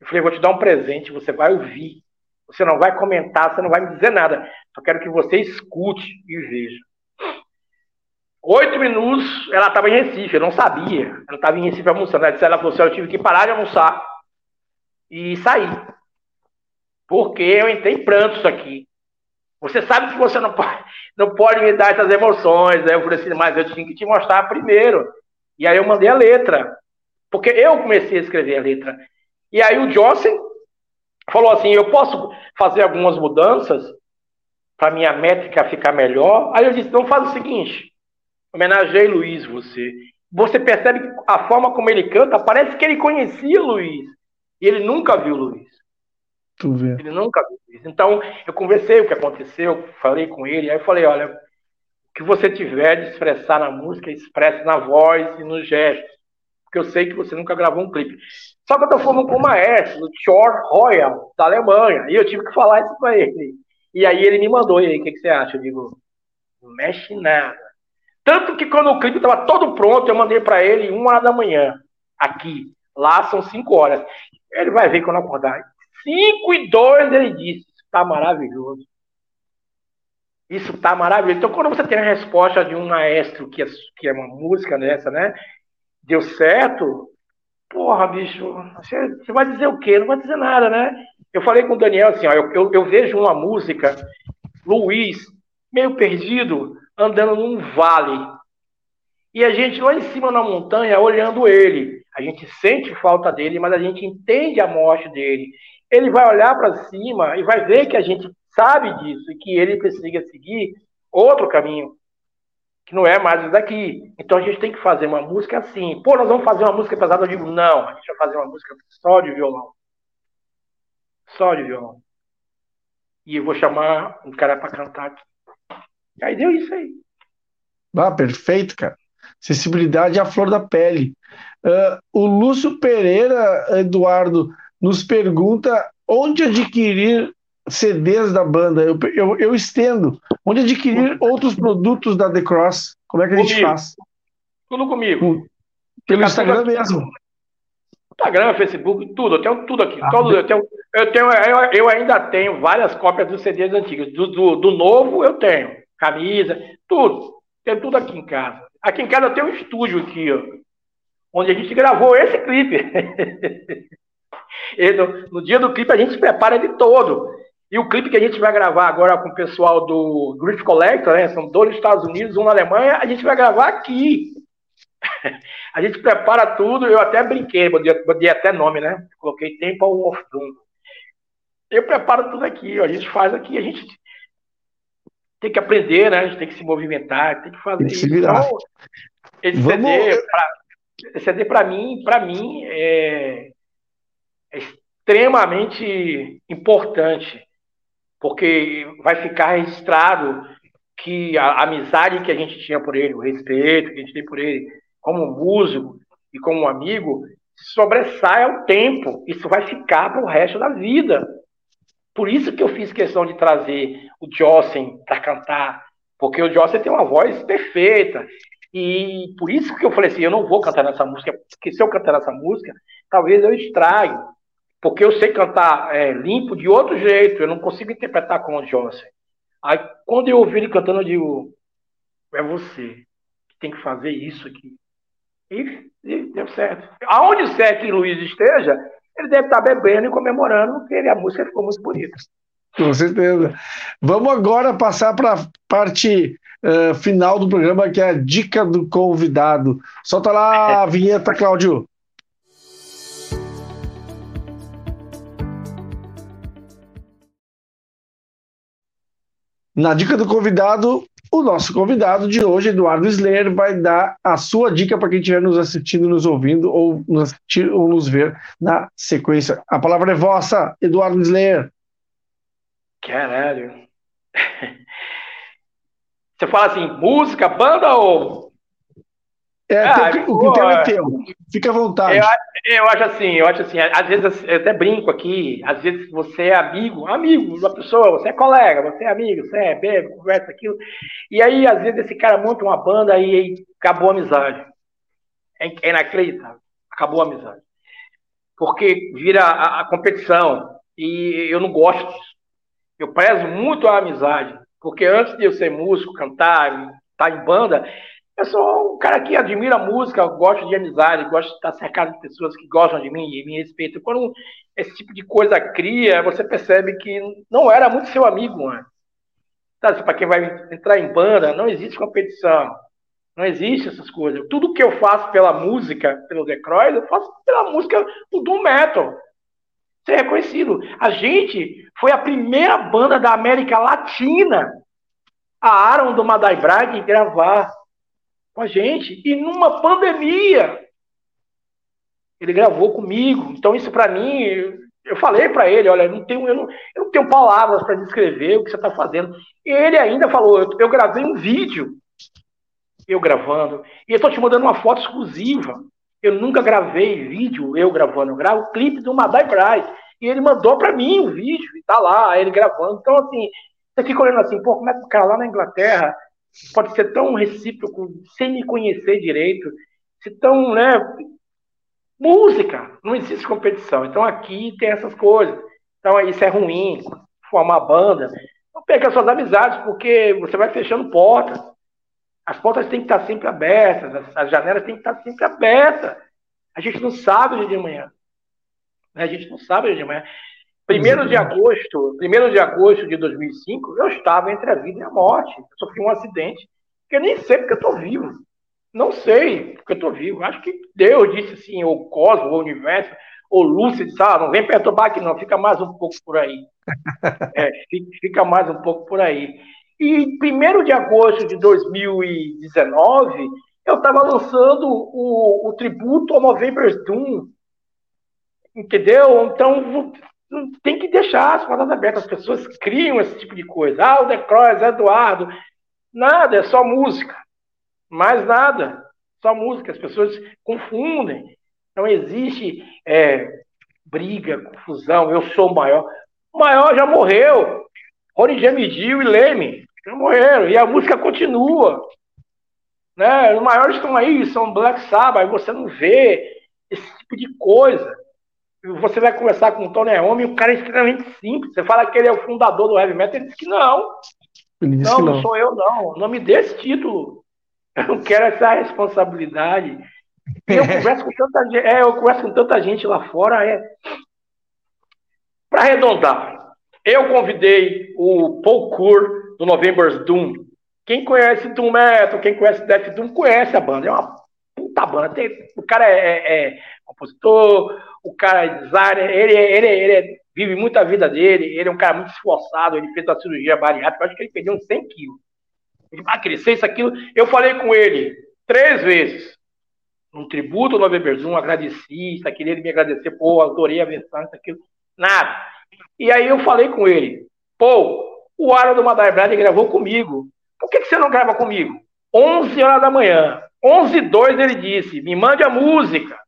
S2: Eu falei, vou te dar um presente, você vai ouvir. Você não vai comentar, você não vai me dizer nada. Só quero que você escute e veja. Oito minutos, ela estava em Recife, eu não sabia. Ela estava em Recife almoçando. Ela disse, ela falou assim, eu tive que parar de almoçar e sair. Porque eu entrei em prantos aqui. Você sabe que você não pode, não pode me dar essas emoções. Aí eu falei assim, mas eu tinha que te mostrar primeiro. E aí eu mandei a letra. Porque eu comecei a escrever a letra. E aí o Johnson falou assim: eu posso fazer algumas mudanças para minha métrica ficar melhor? Aí eu disse: então faz o seguinte, homenageei Luiz você. você percebe a forma como ele canta, parece que ele conhecia Luiz. E ele nunca viu Luiz.
S1: Tu vê.
S2: Ele nunca viu o Luiz. Então, eu conversei o que aconteceu, falei com ele, aí eu falei, olha, o que você tiver de expressar na música, expresse na voz e nos gestos. Porque eu sei que você nunca gravou um clipe. Só que eu tô falando com o maestro, o Thor Royal, da Alemanha, e eu tive que falar isso pra ele. E aí ele me mandou, e aí, o que, que você acha? Eu digo, não mexe nada. Tanto que quando o clipe estava todo pronto, eu mandei para ele uma hora da manhã, aqui. Lá são cinco horas. Ele vai ver quando acordar. Cinco e dois ele disse, isso tá maravilhoso. Isso tá maravilhoso. Então, quando você tem a resposta de um maestro que é, que é uma música dessa, né? Deu certo, porra, bicho, você, você vai dizer o quê? Não vai dizer nada, né? Eu falei com o Daniel assim, ó, eu, eu, eu vejo uma música, Luiz, meio perdido, andando num vale. E a gente lá em cima na montanha olhando ele. A gente sente falta dele, mas a gente entende a morte dele. Ele vai olhar para cima e vai ver que a gente sabe disso e que ele precisa seguir outro caminho, que não é mais daqui. Então a gente tem que fazer uma música assim. Pô, nós vamos fazer uma música pesada. Eu digo, não, a gente vai fazer uma música só de violão. Só de violão. E eu vou chamar um cara para cantar aqui. E aí deu isso aí.
S1: Ah, perfeito, cara. Sensibilidade à flor da pele. Uh, o Lúcio Pereira, Eduardo, nos pergunta onde adquirir CDs da banda. Eu, eu, eu estendo. Onde adquirir outros produtos da The Cross? Como é que a gente
S2: Comigo.
S1: faz?
S2: Tudo comigo.
S1: Pelo
S2: Fica
S1: Instagram mesmo.
S2: Instagram, Facebook, tudo. Eu tenho tudo aqui. todo, eu, tenho, eu, tenho, eu, eu ainda tenho várias cópias dos CDs antigos. Do, do, do novo eu tenho. Camisa, tudo. Tenho tudo aqui em casa. Aqui em casa eu tenho um estúdio aqui, ó, onde a gente gravou esse clipe. E no, no dia do clipe a gente se prepara ele todo. E o clipe que a gente vai gravar agora com o pessoal do Griff Collector, né? São dois nos Estados Unidos, um na Alemanha, a gente vai gravar aqui. A gente prepara tudo, eu até brinquei, botei, até nome, né? Coloquei Temple of Doom. Eu preparo tudo aqui, ó, a gente faz aqui, a gente tem que aprender, né? A gente tem que se movimentar, tem que fazer
S1: Tem que se
S2: isso.
S1: virar.
S2: Então, esse
S1: Vamos-
S2: CD, pra, esse CD para mim, para mim é, é extremamente importante, porque vai ficar registrado que a amizade que a gente tinha por ele, o respeito que a gente tem por ele como músico e como amigo, sobressai ao tempo. Isso vai ficar para o resto da vida. Por isso que eu fiz questão de trazer o Jossen para cantar, porque o Jossen tem uma voz perfeita. E por isso que eu falei assim, eu não vou cantar nessa música, porque se eu cantar nessa música, talvez eu estrague. Porque eu sei cantar é, limpo de outro jeito, eu não consigo interpretar como o Jossen. Aí quando eu ouvi ele cantando, eu digo, é você que tem que fazer isso aqui. E, e deu certo. Aonde o Sete Luiz esteja, ele deve estar bebendo e comemorando, porque ele- a música ficou muito bonita.
S1: Com certeza. Vamos agora passar para a parte eh, final do programa, que é a dica do convidado. Solta lá a vinheta, Cláudio. Na dica do convidado, o nosso convidado de hoje, Eduardo Slayer, vai dar a sua dica para quem estiver nos assistindo, nos ouvindo ou nos assistir ou nos ver na sequência. A palavra é vossa, Eduardo Slayer.
S2: Caralho. Você fala assim, música, banda ou.
S1: É,
S2: Ah,
S1: o
S2: pô,
S1: critério é teu. Fica à vontade.
S2: Eu, eu acho assim, eu acho assim, às vezes eu até brinco aqui, às vezes você é amigo, amigo da pessoa, você é colega, você é amigo, você é bebe, conversa aquilo. E aí, às vezes, esse cara monta uma banda e aí acabou a amizade. É é inacreditável. Acabou a amizade. Porque vira a, a competição. E eu não gosto disso. Eu prezo muito a amizade. Porque antes de eu ser músico, cantar, estar em banda, eu sou um cara que admira a música, gosto de amizade, gosto de estar cercado de pessoas que gostam de mim e me respeitam. Quando esse tipo de coisa cria, você percebe que não era muito seu amigo antes. Para quem vai entrar em banda, não existe competição. Não existe essas coisas. Tudo que eu faço pela música, pelo The Croix, eu faço pela música do Doom Metal. Ser reconhecido. A gente foi a primeira banda da América Latina, a Aaron do Madai Braga, em gravar com a gente. E numa pandemia, ele gravou comigo. Então, isso para mim, eu falei para ele: olha, eu não tenho, eu não, eu não tenho palavras para descrever o que você está fazendo. E ele ainda falou: eu, eu gravei um vídeo, eu gravando, e eu estou te mandando uma foto exclusiva. Eu nunca gravei vídeo, eu gravando, eu gravo o clipe do Madai Braz. E ele mandou para mim o vídeo, e tá lá, ele gravando. Então, assim, você fica olhando assim, pô, como é que o cara lá na Inglaterra pode ser tão recíproco, sem me conhecer direito, ser tão, né, música, não existe competição. Então aqui tem essas coisas. Então isso é ruim, formar banda. Não perca suas amizades, porque você vai fechando portas. As portas têm que estar sempre abertas, as, janelas têm que estar sempre abertas. A gente não sabe o dia de amanhã. Né? A gente não sabe o dia de amanhã. Primeiro de agosto, primeiro de agosto de 2005, eu estava entre a vida e a morte. Eu sofri um acidente que eu nem sei porque eu estou vivo. Não sei, porque eu estou vivo. Acho que Deus disse assim, ou cosmos, ou universo, ou Lúcia disse, ah, não vem perturbar aqui não, fica mais um pouco por aí. é, fica mais um pouco por aí. E 1 de agosto de 2019, eu estava lançando o, o, tributo ao November's Doom. Entendeu? Então, tem que deixar as portas abertas. As pessoas criam esse tipo de coisa. Ah, o The Cross, Eduardo. Nada, é só música. Mais nada. Só música. As pessoas confundem. Não existe é, briga, confusão. Eu sou o maior. O maior já morreu. Rony Jamidil e Leme já morreram. E a música continua. Né? Os maiores estão aí, são Black Sabbath. Aí você não vê esse tipo de coisa. Você vai conversar com o Tony Iommi, o cara é extremamente simples. Você fala que ele é o fundador do heavy metal, ele diz que não. Não, que não, não, sou eu, não. Não me dê esse título. Eu não quero essa responsabilidade. Eu converso com tanta gente, é, eu converso com tanta gente lá fora. É... Para arredondar, eu convidei o Paul Kur do November's Doom. Quem conhece Doom Metal, quem conhece Death Doom, conhece a banda. É uma puta banda. Tem, o cara é, é, é, compositor, o cara é ele, ele, ele vive muita vida dele, ele é um cara muito esforçado, ele fez a cirurgia bariátrica, acho que ele perdeu uns 100 quilos. Ele vai crescer isso, aquilo. Eu falei com ele três vezes. Um tributo no November Zoom, agradeci, isso, aquilo, ele me agradecer, pô, adorei a versão, isso, aquilo. Nada. E aí eu falei com ele, pô, o Ara do Madai Brad gravou comigo. Por que, que você não grava comigo? 11 horas da manhã. 11 e 2 ele disse, me mande a música.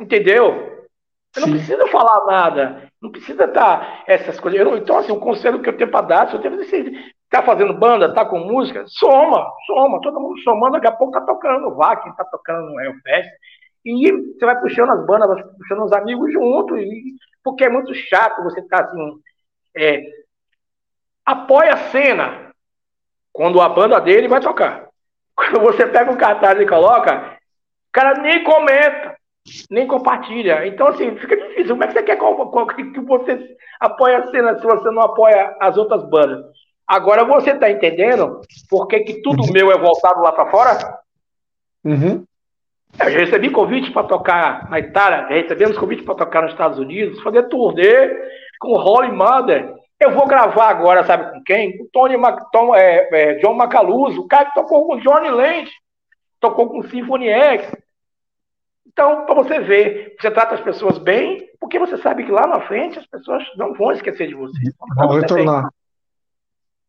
S2: Entendeu? Você não precisa falar nada. Não precisa estar essas coisas. Não, então, assim, um conselho que eu tenho para dar, se eu tenho assim, tá fazendo banda, tá com música, soma, soma, todo mundo somando, daqui a pouco tá tocando no VAC, tá tocando no Hellfest. E você vai puxando as bandas, vai puxando os amigos junto, e, porque é muito chato você ficar assim. É, apoia a cena quando a banda dele vai tocar. Quando você pega o cartaz e coloca, o cara nem comenta nem compartilha. Então, assim, fica difícil. Como é que você quer que você apoie a cena se você não apoia as outras bandas? Agora você está entendendo por que, que tudo uhum. meu é voltado lá para fora?
S1: Uhum.
S2: Eu já recebi convite para tocar na Itália, recebemos convite para tocar nos Estados Unidos, fazer turnê com Holy Mother. Eu vou gravar agora, sabe com quem? Com Tony Mac, Tom, é, é, John Macaluso, o cara que tocou com Johnny Land, tocou com Symphony X, então, para você ver, você trata as pessoas bem, porque você sabe que lá na frente as pessoas não vão esquecer de você.
S1: Vão retornar.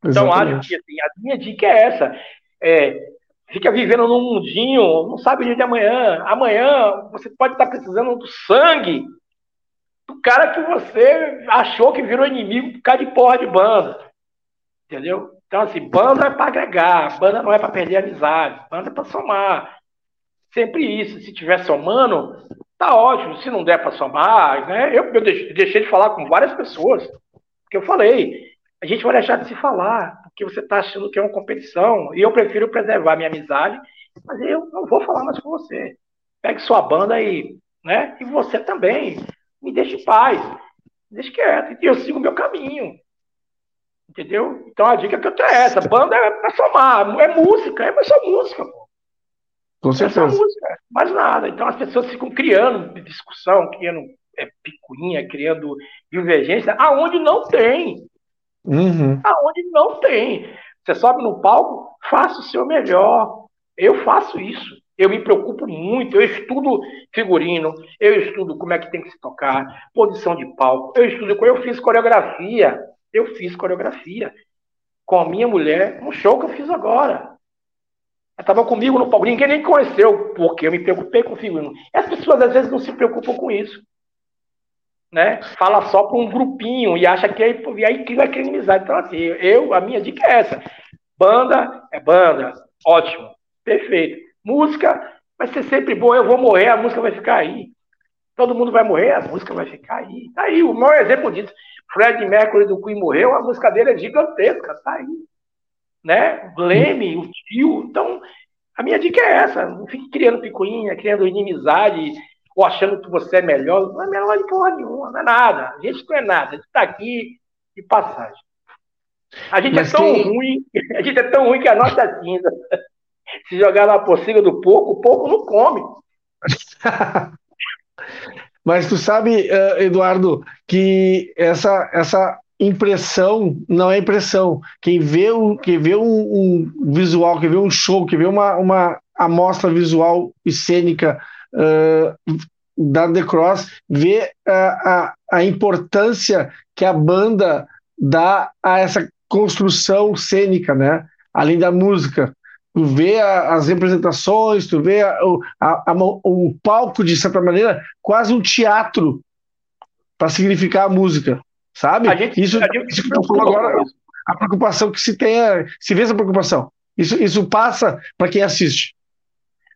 S2: Então, acho que assim, a minha dica é essa. É, fica vivendo num mundinho, não sabe o dia de amanhã. Amanhã você pode estar precisando do sangue do cara que você achou que virou inimigo por causa de porra de banda. Entendeu? Então, assim, banda é para agregar, banda não é para perder amizade, banda é para somar sempre isso. Se tiver somando, tá ótimo. Se não der para somar, né? Eu, eu deixei de falar com várias pessoas, porque eu falei, a gente vai deixar de se falar, porque você está achando que é uma competição, e eu prefiro preservar minha amizade, mas eu não vou falar mais com você. Pegue sua banda aí, né? E você também. Me deixe em paz. Me deixe quieto. E eu sigo o meu caminho. Entendeu? Então a dica que eu tenho é essa: banda é pra somar, é música, é só música, pô.
S1: Com certeza. Essa
S2: música, mais nada. Então as pessoas ficam criando discussão, criando é, picuinha, criando divergência, aonde não tem.
S1: Uhum.
S2: Aonde não tem. Você sobe no palco, faça o seu melhor. Eu faço isso. Eu me preocupo muito. Eu estudo figurino, eu estudo como é que tem que se tocar, posição de palco. Eu estudo. Eu fiz coreografia. Eu fiz coreografia com a minha mulher no show que eu fiz agora. Estava comigo no palco. Ninguém nem conheceu, porque eu me preocupei com o figurino. E as pessoas às vezes não se preocupam com isso né? Fala só para um grupinho e acha que aí, aí que vai criminalizar. Então, assim, eu, a minha dica é essa. Banda é banda, ótimo, perfeito. Música vai ser sempre boa, eu vou morrer, a música vai ficar aí. Todo mundo vai morrer, a música vai ficar aí. Tá aí, o maior exemplo disso. Fred Mercury do Queen morreu, a música dele é gigantesca, tá aí. Né? Leme, o tio. Então, a minha dica é essa. Não fique criando picuinha, criando inimizade, ou achando que você é melhor. Não é melhor de porra nenhuma, não é nada. A gente não é nada, a gente está aqui de passagem. A gente Mas é tão quem... ruim, a gente é tão ruim que a nossa cinza. Se jogar na pocilga do porco, o porco não come.
S1: Mas tu sabe, eh, Eduardo, que essa, essa impressão não é impressão. Quem vê, um, quem vê um, um visual, quem vê um show, quem vê uma, uma amostra visual e cênica uh, da The Cross, vê a, a, a importância que a banda dá a essa construção cênica, né? Além da música. Tu vê a, as representações, tu vê a, a, o palco, de certa maneira, quase um teatro para significar a música, sabe? A gente, isso, a gente agora, a preocupação que se tem, se vê essa preocupação. Isso, isso passa para quem assiste.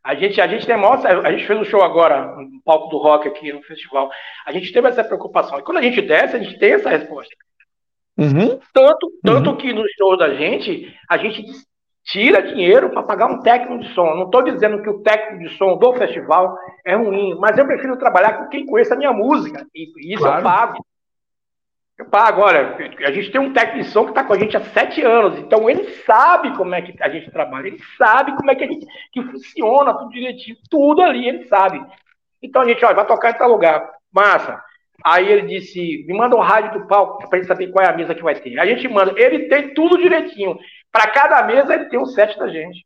S2: A gente, a gente demonstra, a gente fez um show agora, no palco do rock aqui no festival. A gente teve essa preocupação. E quando a gente desce, a gente tem essa resposta. Uhum. Tanto, tanto uhum. que no show da gente, a gente tira dinheiro para pagar um técnico de som. Não estou dizendo que o técnico de som do festival é ruim, mas eu prefiro trabalhar com quem conhece a minha música. E isso claro. eu pago. Eu pago, olha, a gente tem um técnico de som que está com a gente há sete anos, então ele sabe como é que a gente trabalha, ele sabe como é que a gente que funciona tudo direitinho, tudo ali, ele sabe. Então a gente, olha, vai tocar em tal lugar, massa. Aí ele disse, me manda um rádio do palco para gente saber qual é a mesa que vai ter. A gente manda, ele tem tudo direitinho. Para cada mesa ele tem um set da gente.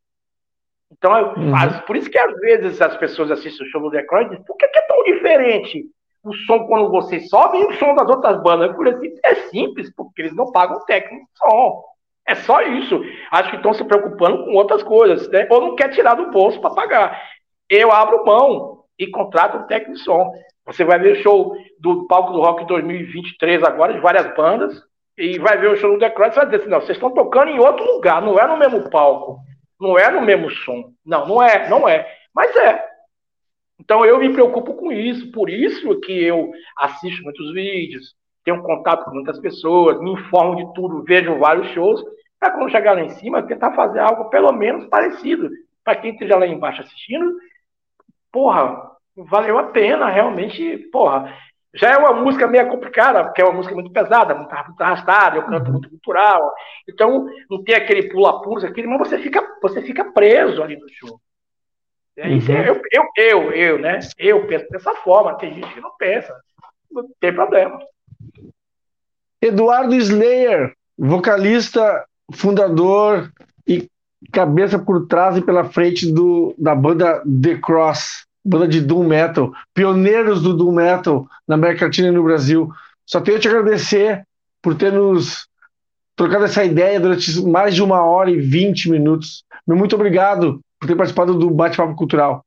S2: Então, uhum. por isso que às vezes as pessoas assistem o show do The e dizem, por que, que é tão diferente? O som quando você sobe e o som das outras bandas. Por assim, é simples, porque eles não pagam técnico de som. É só isso. Acho que estão se preocupando com outras coisas, né? Ou não quer tirar do bolso para pagar. Eu abro mão e contrato um técnico de som. Você vai ver o show do Palco do Rock 2023 agora, de várias bandas, e vai ver o show do The Cross vai dizer assim, não, vocês estão tocando em outro lugar, não é no mesmo palco, não é no mesmo som. Não, não é, não é. Mas é. Então eu me preocupo com isso, por isso que eu assisto muitos vídeos, tenho contato com muitas pessoas, me informo de tudo, vejo vários shows, para quando chegar lá em cima, tentar fazer algo pelo menos parecido. Para quem esteja lá embaixo assistindo, porra, valeu a pena, realmente, porra. Já é uma música meio complicada, porque é uma música muito pesada, muito, muito arrastada, eu canto uhum. muito cultural. Então, não tem aquele pula-pula, aquele, mas você fica, você fica preso ali no show. É uhum. eu, eu, eu, eu, né? Eu penso dessa forma, tem gente que não pensa. Não tem problema.
S1: Eduardo Slayer, vocalista, fundador e cabeça por trás e pela frente do, da banda The Cross, banda de Doom Metal, pioneiros do Doom Metal na América Latina e no Brasil. Só tenho a te agradecer por ter nos trocado essa ideia durante mais de uma hora e vinte minutos. Muito obrigado por ter participado do Bate-Papo Cultural.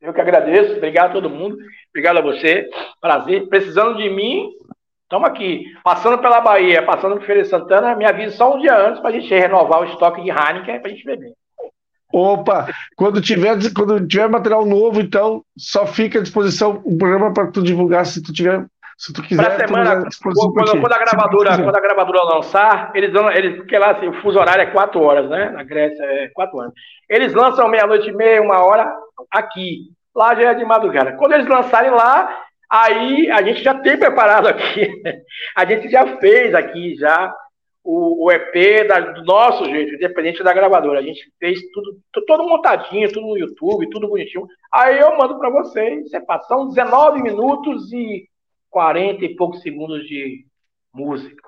S2: Eu que agradeço, obrigado a todo mundo, obrigado a você, prazer. Precisando de mim, estamos aqui. Passando pela Bahia, passando por Feira de Santana, me avisa só um dia antes para a gente renovar o estoque de Heineken para a gente beber.
S1: Opa, quando tiver, quando tiver material novo, então, só fica à disposição o programa para tu divulgar se tu tiver se tu quiser.
S2: Pra semana, quando, quando, a gravadora, quando a gravadora lançar, eles eles, porque lá assim, o fuso horário é 4 horas, né? Na Grécia é 4 horas. Eles lançam meia-noite e meia, uma hora aqui. Lá já é de madrugada. Quando eles lançarem lá, aí a gente já tem preparado aqui. a gente já fez aqui já o, o EP da, do nosso jeito, independente da gravadora. A gente fez tudo, todo montadinho, tudo no YouTube, tudo bonitinho. Aí eu mando para vocês. Você passa, são 19 minutos e 40 e poucos segundos de música.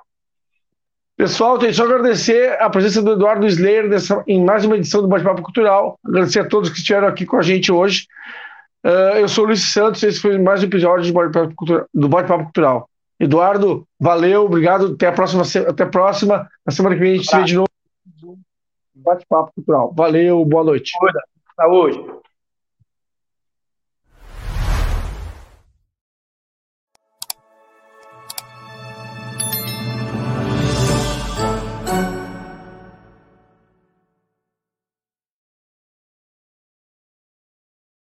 S1: Pessoal, tenho só agradecer a presença do Eduardo Slayer nessa, em mais uma edição do Bate-Papo Cultural. Agradecer a todos que estiveram aqui com a gente hoje. Uh, eu sou o Luiz Santos, esse foi mais um episódio do Bate-Papo Cultural, Bate Cultural. Eduardo, valeu, obrigado. Até a próxima. Até a próxima. Na semana que vem a gente se vê de novo. Bate-Papo Cultural. Valeu, boa noite.
S2: Saúde.